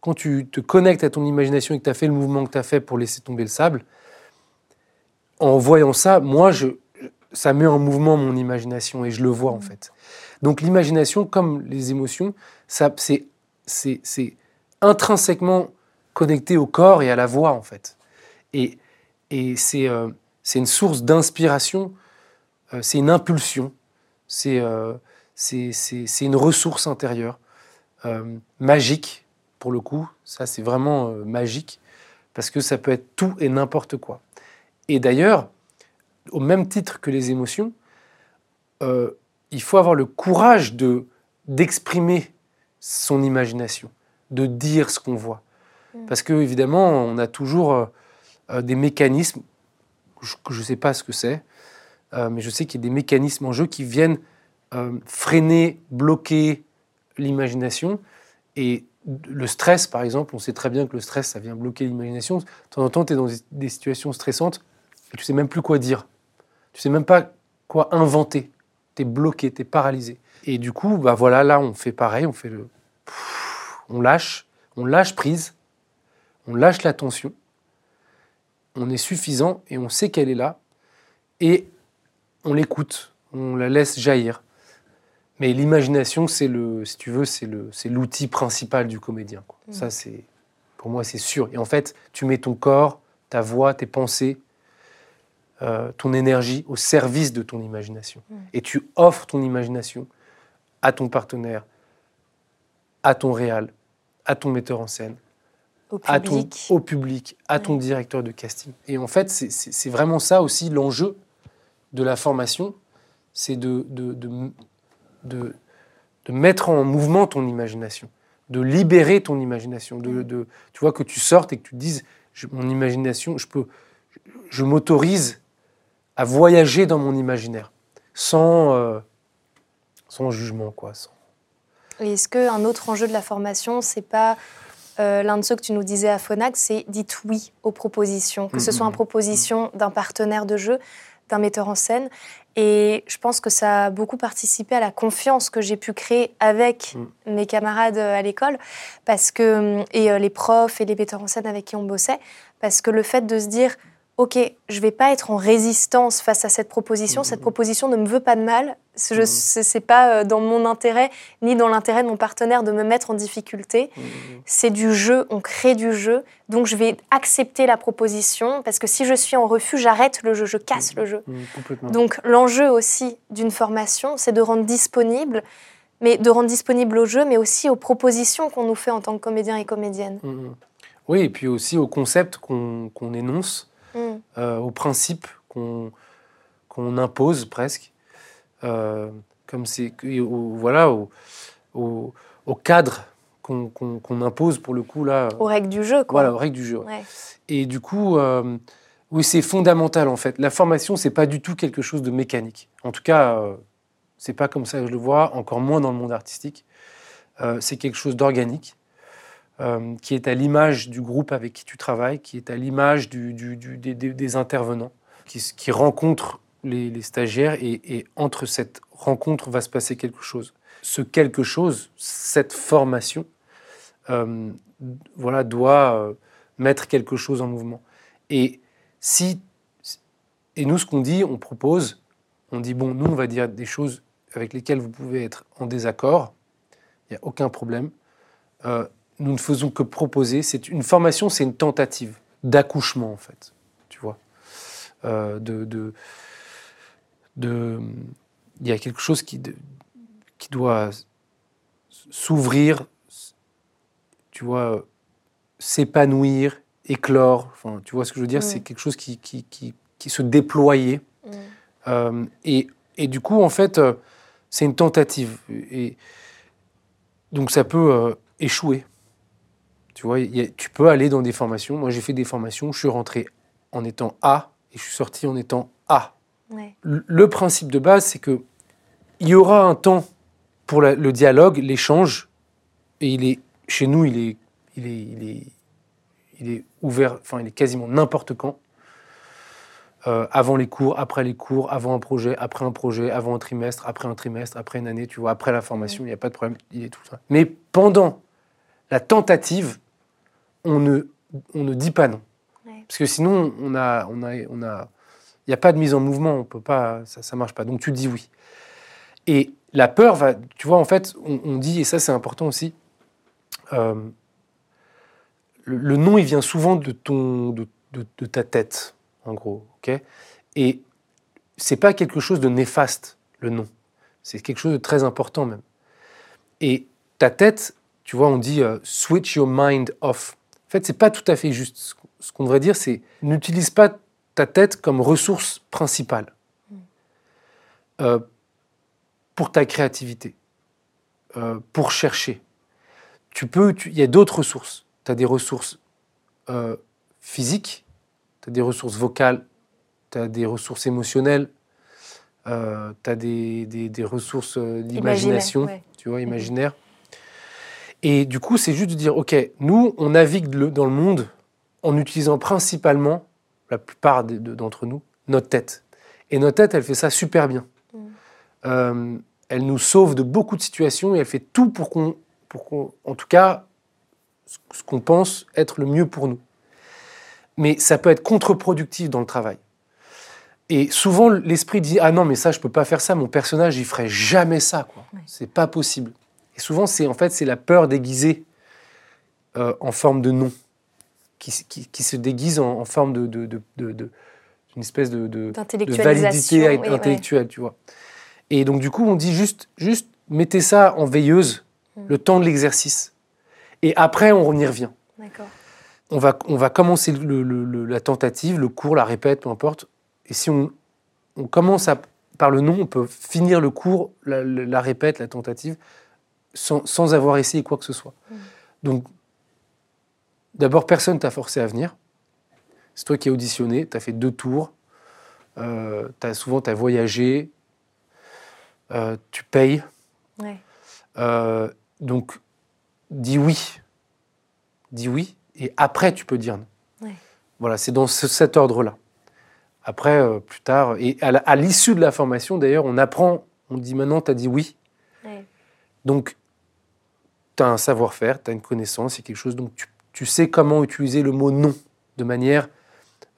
quand tu te connectes à ton imagination et que tu as fait le mouvement que tu as fait pour laisser tomber le sable, en voyant ça, moi, je, ça met en mouvement mon imagination et je le vois en mm. fait. Donc l'imagination, comme les émotions, c'est intrinsèquement connecté au corps et à la voix en fait. Et, et c'est euh, une source d'inspiration, euh, c'est une impulsion, c'est euh, une ressource intérieure, euh, magique pour le coup, ça c'est vraiment magique, parce que ça peut être tout et n'importe quoi. Et d'ailleurs, au même titre que les émotions, euh, il faut avoir le courage de d'exprimer son imagination, de dire ce qu'on voit. Mm. Parce que évidemment, on a toujours euh, euh, des mécanismes je ne sais pas ce que c'est, mais je sais qu'il y a des mécanismes en jeu qui viennent freiner, bloquer l'imagination. Et le stress, par exemple, on sait très bien que le stress, ça vient bloquer l'imagination. De temps en temps, tu es dans des situations stressantes et tu sais même plus quoi dire. Tu sais même pas quoi inventer. Tu es bloqué, tu es paralysé. Et du coup, bah voilà, là, on fait pareil, on fait le. On lâche, on lâche prise, on lâche la tension. on est suffisant et on sait qu'elle est là, et on l'écoute, on la laisse jaillir. Mais l'imagination, c'est le, si tu veux, c'est le, c'est l'outil principal du comédien. quoi. Mm. Ça, c'est, pour moi, c'est sûr. Et en fait, tu mets ton corps, ta voix, tes pensées, euh, ton énergie au service de ton imagination. Mm. Et tu offres ton imagination à ton partenaire, à ton réal, à ton metteur en scène, Au à ton, public. au public, à ton Ouais. directeur de casting. Et en fait, c'est- vraiment ça aussi l'enjeu de la formation, c'est de, de, de, de- mettre en mouvement ton imagination, de libérer ton imagination, de, de- tu vois, que tu sortes et que tu te dises, je- mon imagination, je peux, je m'autorise à voyager dans mon imaginaire, sans, euh, sans jugement, quoi. sans- Et est-ce qu'un autre enjeu de la formation, c'est pas euh, l'un de ceux que tu nous disais à Phonac, c'est dites oui aux propositions, que ce Mhm. soit une proposition d'un partenaire de jeu, d'un metteur en scène. Et je pense que ça a beaucoup participé à la confiance que j'ai pu créer avec Mm. mes camarades euh, à l'école, parce que et les profs et les metteurs en scène avec qui on bossait, parce que le fait de se dire Ok, je vais pas être en résistance face à cette proposition. Mhm. Cette proposition ne me veut pas de mal. Ce Mhm. n'est pas euh, dans mon intérêt ni dans l'intérêt de mon partenaire de me mettre en difficulté. Mm. C'est du jeu, on crée du jeu. Donc je vais accepter la proposition parce que si je suis en refus, j'arrête le jeu, je casse le jeu. Donc l'enjeu aussi d'une formation, c'est de rendre disponible, mais de rendre disponible au jeu, mais aussi aux propositions qu'on nous fait en tant que comédien et comédienne. Oui, et puis aussi au concept qu'on qu'on énonce, Mm. euh, aux principes qu'on impose presque, euh, comme c'est voilà au, au, au cadre qu'on qu'on impose pour le coup là. Aux règles du jeu, quoi. Voilà, aux règles du jeu. ouais. Et du coup, euh, oui, c'est fondamental en fait. La formation, c'est pas du tout quelque chose de mécanique. En tout cas, euh, c'est pas comme ça que je le vois, encore moins dans le monde artistique. Euh, c'est quelque chose d'organique, euh, qui est à l'image du groupe avec qui tu travailles, qui est à l'image des, intervenants, qui, qui rencontrent les, stagiaires et, entre cette rencontre va se passer quelque chose. Ce quelque chose, cette formation, euh, voilà, doit euh, mettre quelque chose en mouvement. Et si et nous, ce qu'on dit, on propose, on dit bon, nous, on va dire des choses avec lesquelles vous pouvez être en désaccord. Il n'y a aucun problème. Nous ne faisons que proposer. C'est une formation, c'est une tentative d'accouchement en fait. Tu vois, Euh, de, de, de- il y a quelque chose qui, de- qui doit s'ouvrir, tu vois, s'épanouir, éclore. Enfin, tu vois ce que je veux dire? Mm. C'est quelque chose qui, qui, qui, qui se déployait. Mm. Euh, et, et du coup, en fait, euh, c'est une tentative. Et donc, ça peut euh, échouer. Tu vois, il y a- tu peux aller dans des formations. Moi, j'ai fait des formations. Je suis rentré en étant A et je suis sorti en étant A. Ouais. Le le principe de base, c'est que il y aura un temps pour la- le dialogue, l'échange, et il est chez nous, il est, il est, il est, il est ouvert. Enfin, il est quasiment n'importe quand. Euh, avant les cours, après les cours, avant un projet, après un projet, avant un trimestre, après un trimestre, après une année, tu vois, après la formation, il n'y a pas de problème, il est tout ça. Mais pendant la tentative, on ne, on ne dit pas non. Ouais. Parce que sinon, on a, on a, on a, il n'y a pas de mise en mouvement, on peut pas, ça, ça marche pas. Donc tu dis oui. Et la peur va, tu vois, en fait, on, on dit, et ça c'est important aussi, euh, le, le non, il vient souvent de ton, de, de- de ta tête, en gros, ok? Et c'est pas quelque chose de néfaste, le non. C'est quelque chose de très important même. Et ta tête, tu vois, on dit euh, switch your mind off. En fait, c'est pas tout à fait juste. Ce qu'on- devrait dire, c'est n'utilise pas ta tête comme ressource principale euh, pour ta créativité, euh, pour chercher. Tu peux, il y a d'autres ressources. Tu as des ressources euh, physiques, tu as des ressources vocales, tu as des ressources émotionnelles, tu as des, des- des ressources d'imagination, ouais. tu vois, imaginaire. Et du coup, c'est juste de dire, OK, nous, on navigue le- dans le monde en utilisant principalement, la plupart de- de- d'entre nous, notre tête. Et notre tête, elle fait ça super bien. Mm. Euh, elle nous sauve de beaucoup de situations et elle fait tout pour qu'on, pour qu'on en tout cas, ce qu'on pense être le mieux pour nous. mais ça peut être contre-productif dans le travail. Et souvent, l'esprit dit Ah non, mais ça, je peux pas faire ça, mon personnage, il ferait jamais ça. quoi. C'est pas possible. Et souvent, c'est en fait, c'est la peur déguisée euh, en forme de non, qui, qui- qui se déguise en, en forme de, de, de, de- de- une espèce de, de, de D'intellectualisation. validité oui, ouais. intellectuelle, tu vois. Et donc, du coup, on dit juste, juste mettez ça en veilleuse Mm. le temps de l'exercice. Et après, on y revient. On va, on va commencer le- le- le- la tentative, le cours, la répète, peu importe. Et si on, on commence à, par le nom, on peut finir le cours, la répète, la tentative, sans, sans avoir essayé quoi que ce soit. Mm. Donc, d'abord, personne t'a forcé à venir. C'est toi qui as auditionné, tu as fait deux tours. Euh, t'as- souvent, tu as voyagé. euh, tu payes. Ouais. Euh, donc, dis oui. Dis oui, et après, tu peux dire non. Ouais. Voilà, c'est dans ce- cet ordre-là. Après, euh, plus tard, et à l'issue de la formation, d'ailleurs, on apprend, on dit maintenant, tu as dit oui. Ouais. Donc, tu as un savoir-faire, tu as une connaissance, c'est quelque chose, donc tu, tu sais comment utiliser le mot non de manière,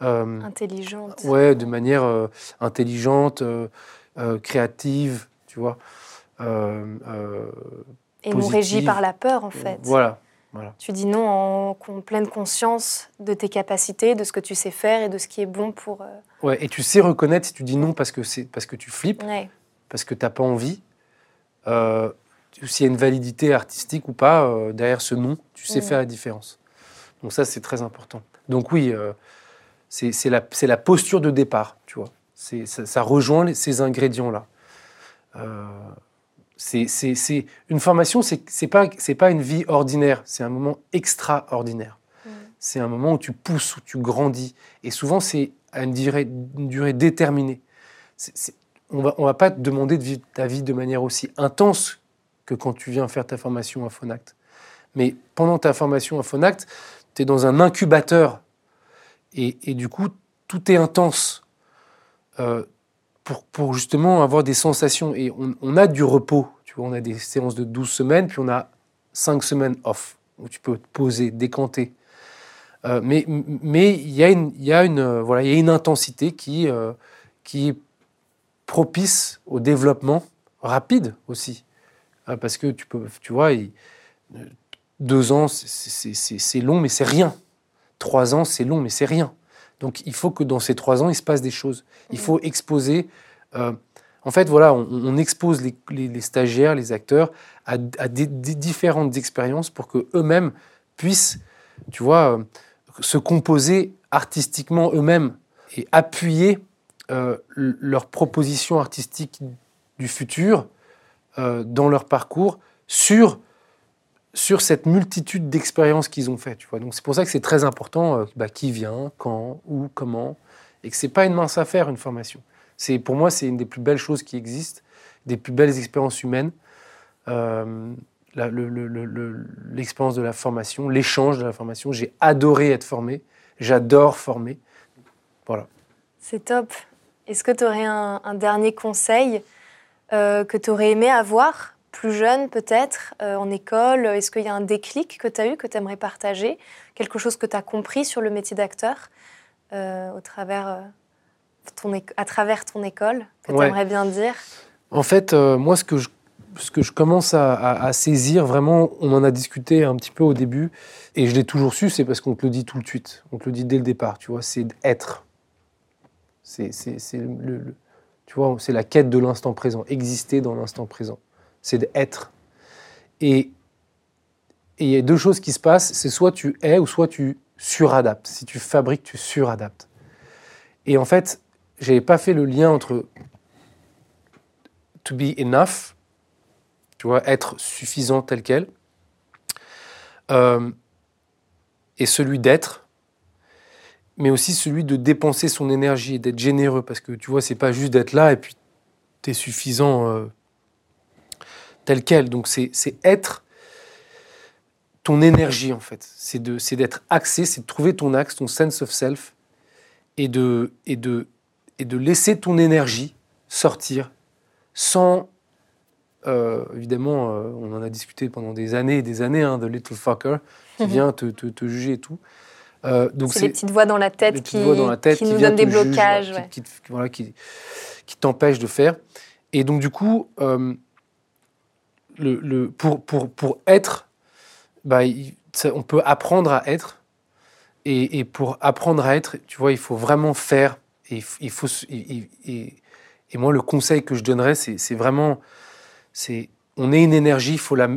euh, Intelligente. ouais, de manière euh, intelligente, euh, créative, tu vois. Et non régi positive. par la peur, en fait. Voilà, voilà. Tu dis non en, en pleine conscience de tes capacités, de ce que tu sais faire et de ce qui est bon pour. Ouais, et tu sais reconnaître si tu dis non parce que, parce que tu flippes, Ouais. parce que tu n'as pas envie, s'il y a une validité artistique ou pas euh, derrière ce non, tu sais Mhm. faire la différence. Donc ça, c'est très important. Donc oui, euh, c'est, la, posture de départ, tu vois. Ça, ça rejoint les- ces ingrédients-là. Euh, c'est, une formation, c'est, pas, c'est pas une vie ordinaire, c'est un moment extraordinaire. Mhm. C'est un moment où tu pousses, où tu grandis. Et souvent, c'est à une durée, une durée déterminée. On va, on va pas te demander de vivre ta vie de manière aussi intense que quand tu viens faire ta formation à Fonact. Mais pendant ta formation à Fonact, tu es dans un incubateur. Et, du coup, tout est intense euh, pour, justement avoir des sensations. Et on, a du repos. Tu vois, on a des séances de 12 semaines, puis on a 5 semaines off, où tu peux te poser, décanter. Euh, mais il y a une, intensité euh, qui est propice au développement rapide aussi. Euh, parce que tu peux, tu vois, euh, deux ans, c'est- long, mais c'est rien. Trois ans, c'est long, mais c'est rien. Donc il faut que dans ces trois ans, il se passe des choses. Il faut exposer. euh, en fait, voilà, on, on expose les, les- les stagiaires, les acteurs à, à des, des différentes expériences pour que eux-mêmes puissent, tu vois, euh, se composer artistiquement eux-mêmes et appuyer euh, l- leurs propositions artistiques du futur dans leur parcours sur, sur cette multitude d'expériences qu'ils ont faites. Tu vois. Donc c'est pour ça que c'est très important euh, bah, qui vient, quand, où, comment, et que c'est pas une mince affaire une formation. C'est pour moi c'est une des plus belles choses qui existent, des plus belles expériences humaines. Euh, l'expérience de la formation, l'échange de la formation. J'ai adoré être formé, j'adore former. Voilà. C'est top. Est-ce que tu aurais un dernier conseil euh, que tu aurais aimé avoir, plus jeune peut-être, euh, en école? Est-ce qu'il y a un déclic que tu as eu, que tu aimerais partager? Quelque chose que tu as compris sur le métier d'acteur euh, au travers, ton à travers ton école, que Ouais. tu aimerais bien dire? En fait, moi, ce que je, ce que je commence à, à- à saisir, vraiment, on en a discuté un petit peu au début, et je l'ai toujours su, c'est parce qu'on te le dit tout de suite. On te le dit dès le départ, tu vois, c'est être. C'est, c'est, c'est le, le- tu vois, c'est la quête de l'instant présent, exister dans l'instant présent. C'est d'être. Et il y a deux choses qui se passent, c'est soit tu es ou soit tu suradaptes. Si tu fabriques, tu suradaptes. Et en fait, j'avais pas fait le lien entre to be enough, tu vois, être suffisant tel quel, euh, et celui d'être, mais aussi celui de dépenser son énergie et d'être généreux, parce que tu vois, c'est pas juste d'être là et puis tu es suffisant euh, tel quel. Donc c'est être ton énergie en fait. C'est de- c'est d'être axé, c'est de trouver ton axe, ton sense of self, et de, et de, et de laisser ton énergie sortir sans, euh, évidemment, euh, on en a discuté pendant des années et des années, hein, de little fucker qui (laughs) vient te, te- te juger et tout. Euh, c'est les petites voix dans la tête, qui, qui, nous donnent des blocages. qui, voilà, qui, qui t'empêchent de faire. Et donc, du coup, euh, le, le, pour, pour, pour être, bah, on peut apprendre à être. Et, et, pour apprendre à être, tu vois, il faut vraiment faire. Et, il faut, et, et moi, le conseil que je donnerais, c'est vraiment, c'est, on est une énergie, il faut la,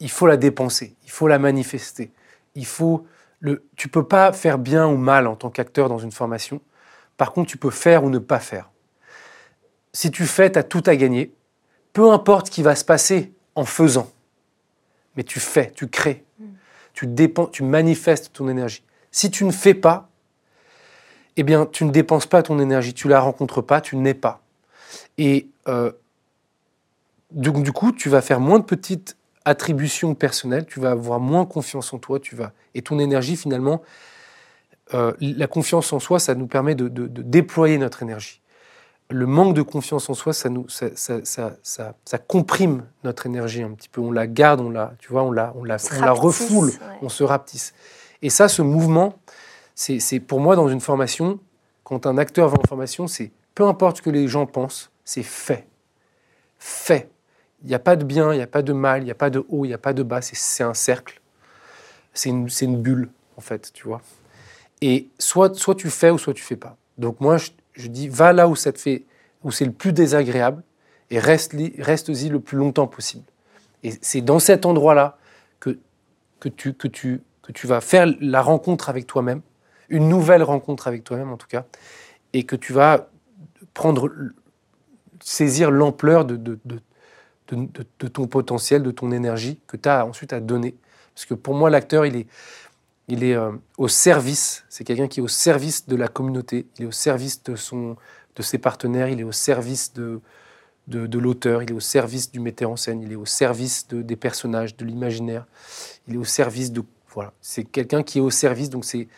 il faut la dépenser, il faut la manifester. Il faut le, tu peux pas faire bien ou mal en tant qu'acteur dans une formation. Par contre, tu peux faire ou ne pas faire. Si tu fais, tu as tout à gagner. Peu importe ce qui va se passer en faisant. Mais tu fais, tu crées, tu, dépenses, tu manifestes ton énergie. Si tu ne fais pas, eh bien, tu ne dépenses pas ton énergie, tu la rencontres pas, tu n'es pas. Et euh, du, du, coup, tu vas faire moins de petites attribution personnelle, tu vas avoir moins confiance en toi, tu vas et ton énergie finalement, euh, la confiance en soi, ça nous permet de, déployer notre énergie. Le manque de confiance en soi, ça nous, ça, ça, ça, comprime notre énergie un petit peu. On la garde, on la, tu vois, on la, on la, on la refoule, on se rapetisse. Et ça, ce mouvement, c'est pour moi dans une formation, quand un acteur va en formation, c'est peu importe ce que les gens pensent, c'est fait, fait il n'y a pas de bien, il n'y a pas de mal, il n'y a pas de haut, il n'y a pas de bas, c'est un cercle. C'est une, bulle, en fait, tu vois. Et soit, soit tu fais ou soit tu fais pas. Donc moi, je, dis, va là où ça te fait, où c'est le plus désagréable, et reste-y reste le plus longtemps possible. Et c'est dans cet endroit-là que tu vas faire la rencontre avec toi-même, une nouvelle rencontre avec toi-même en tout cas, et que tu vas prendre, saisir l'ampleur de, de, de, de, ton potentiel, de ton énergie que tu as ensuite à donner. Parce que pour moi, l'acteur, il est, il est euh, au service, c'est quelqu'un qui est au service de la communauté, il est au service de, son, de ses partenaires, il est au service de, de, l'auteur, il est au service du metteur en scène, il est au service de, des personnages, de l'imaginaire, il est au service de... Voilà, c'est quelqu'un qui est au service, donc c'est,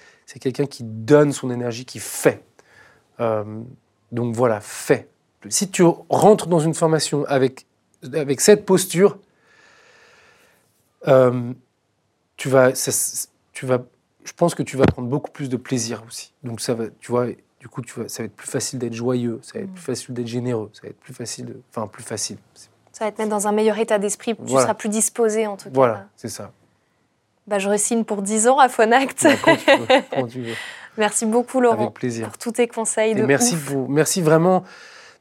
quelqu'un qui donne son énergie, qui fait. Euh, donc voilà, fait. Si tu rentres dans une formation avec avec cette posture, euh, tu vas, tu vas, je pense que tu vas prendre beaucoup plus de plaisir aussi. Donc ça va, tu vois, du coup, tu vas, ça va être plus facile d'être joyeux, ça va être plus facile d'être généreux, ça va être plus facile, de, enfin plus facile. Ça va te mettre dans un meilleur état d'esprit, tu seras plus disposé en tout cas. Voilà, c'est ça. Bah, je resigne pour 10 ans à Fonact. Bah, (laughs) merci beaucoup Laurent Avec plaisir. pour tous tes conseils. De merci, Pour, merci vraiment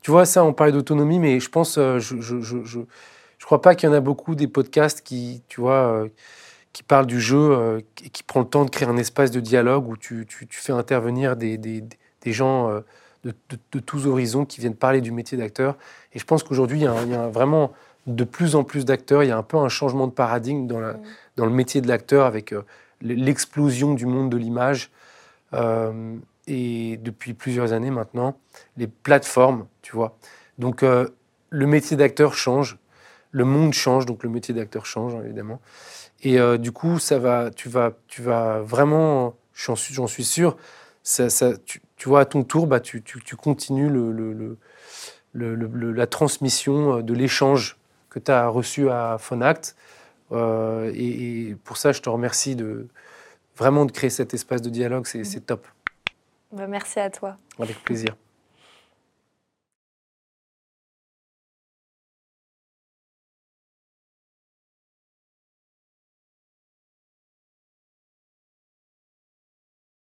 tu vois, ça, on parlait d'autonomie, mais je pense, euh, je, je, je, je, crois pas qu'il y en a beaucoup des podcasts qui, tu vois, euh, qui parlent du jeu euh, et qui prend le temps de créer un espace de dialogue où tu, tu, tu fais intervenir des, des, des gens de, de, tous horizons qui viennent parler du métier d'acteur. Et je pense qu'aujourd'hui, il, il, y a vraiment de plus en plus d'acteurs. Il y a un peu un changement de paradigme dans, la, dans le métier de l'acteur avec l'explosion du monde de l'image et depuis plusieurs années maintenant, les plateformes, tu vois. Donc euh, le métier d'acteur change, le monde change, donc le métier d'acteur change évidemment. Et euh, du coup, ça va, tu vas, tu vas vraiment, j'en suis, sûr, tu, vois, à ton tour, bah, tu, continues la transmission euh, de l'échange que tu as reçu à Fonact. Et, et, pour ça, je te remercie de vraiment de créer cet espace de dialogue, c'est top. Bah, merci à toi. Avec plaisir.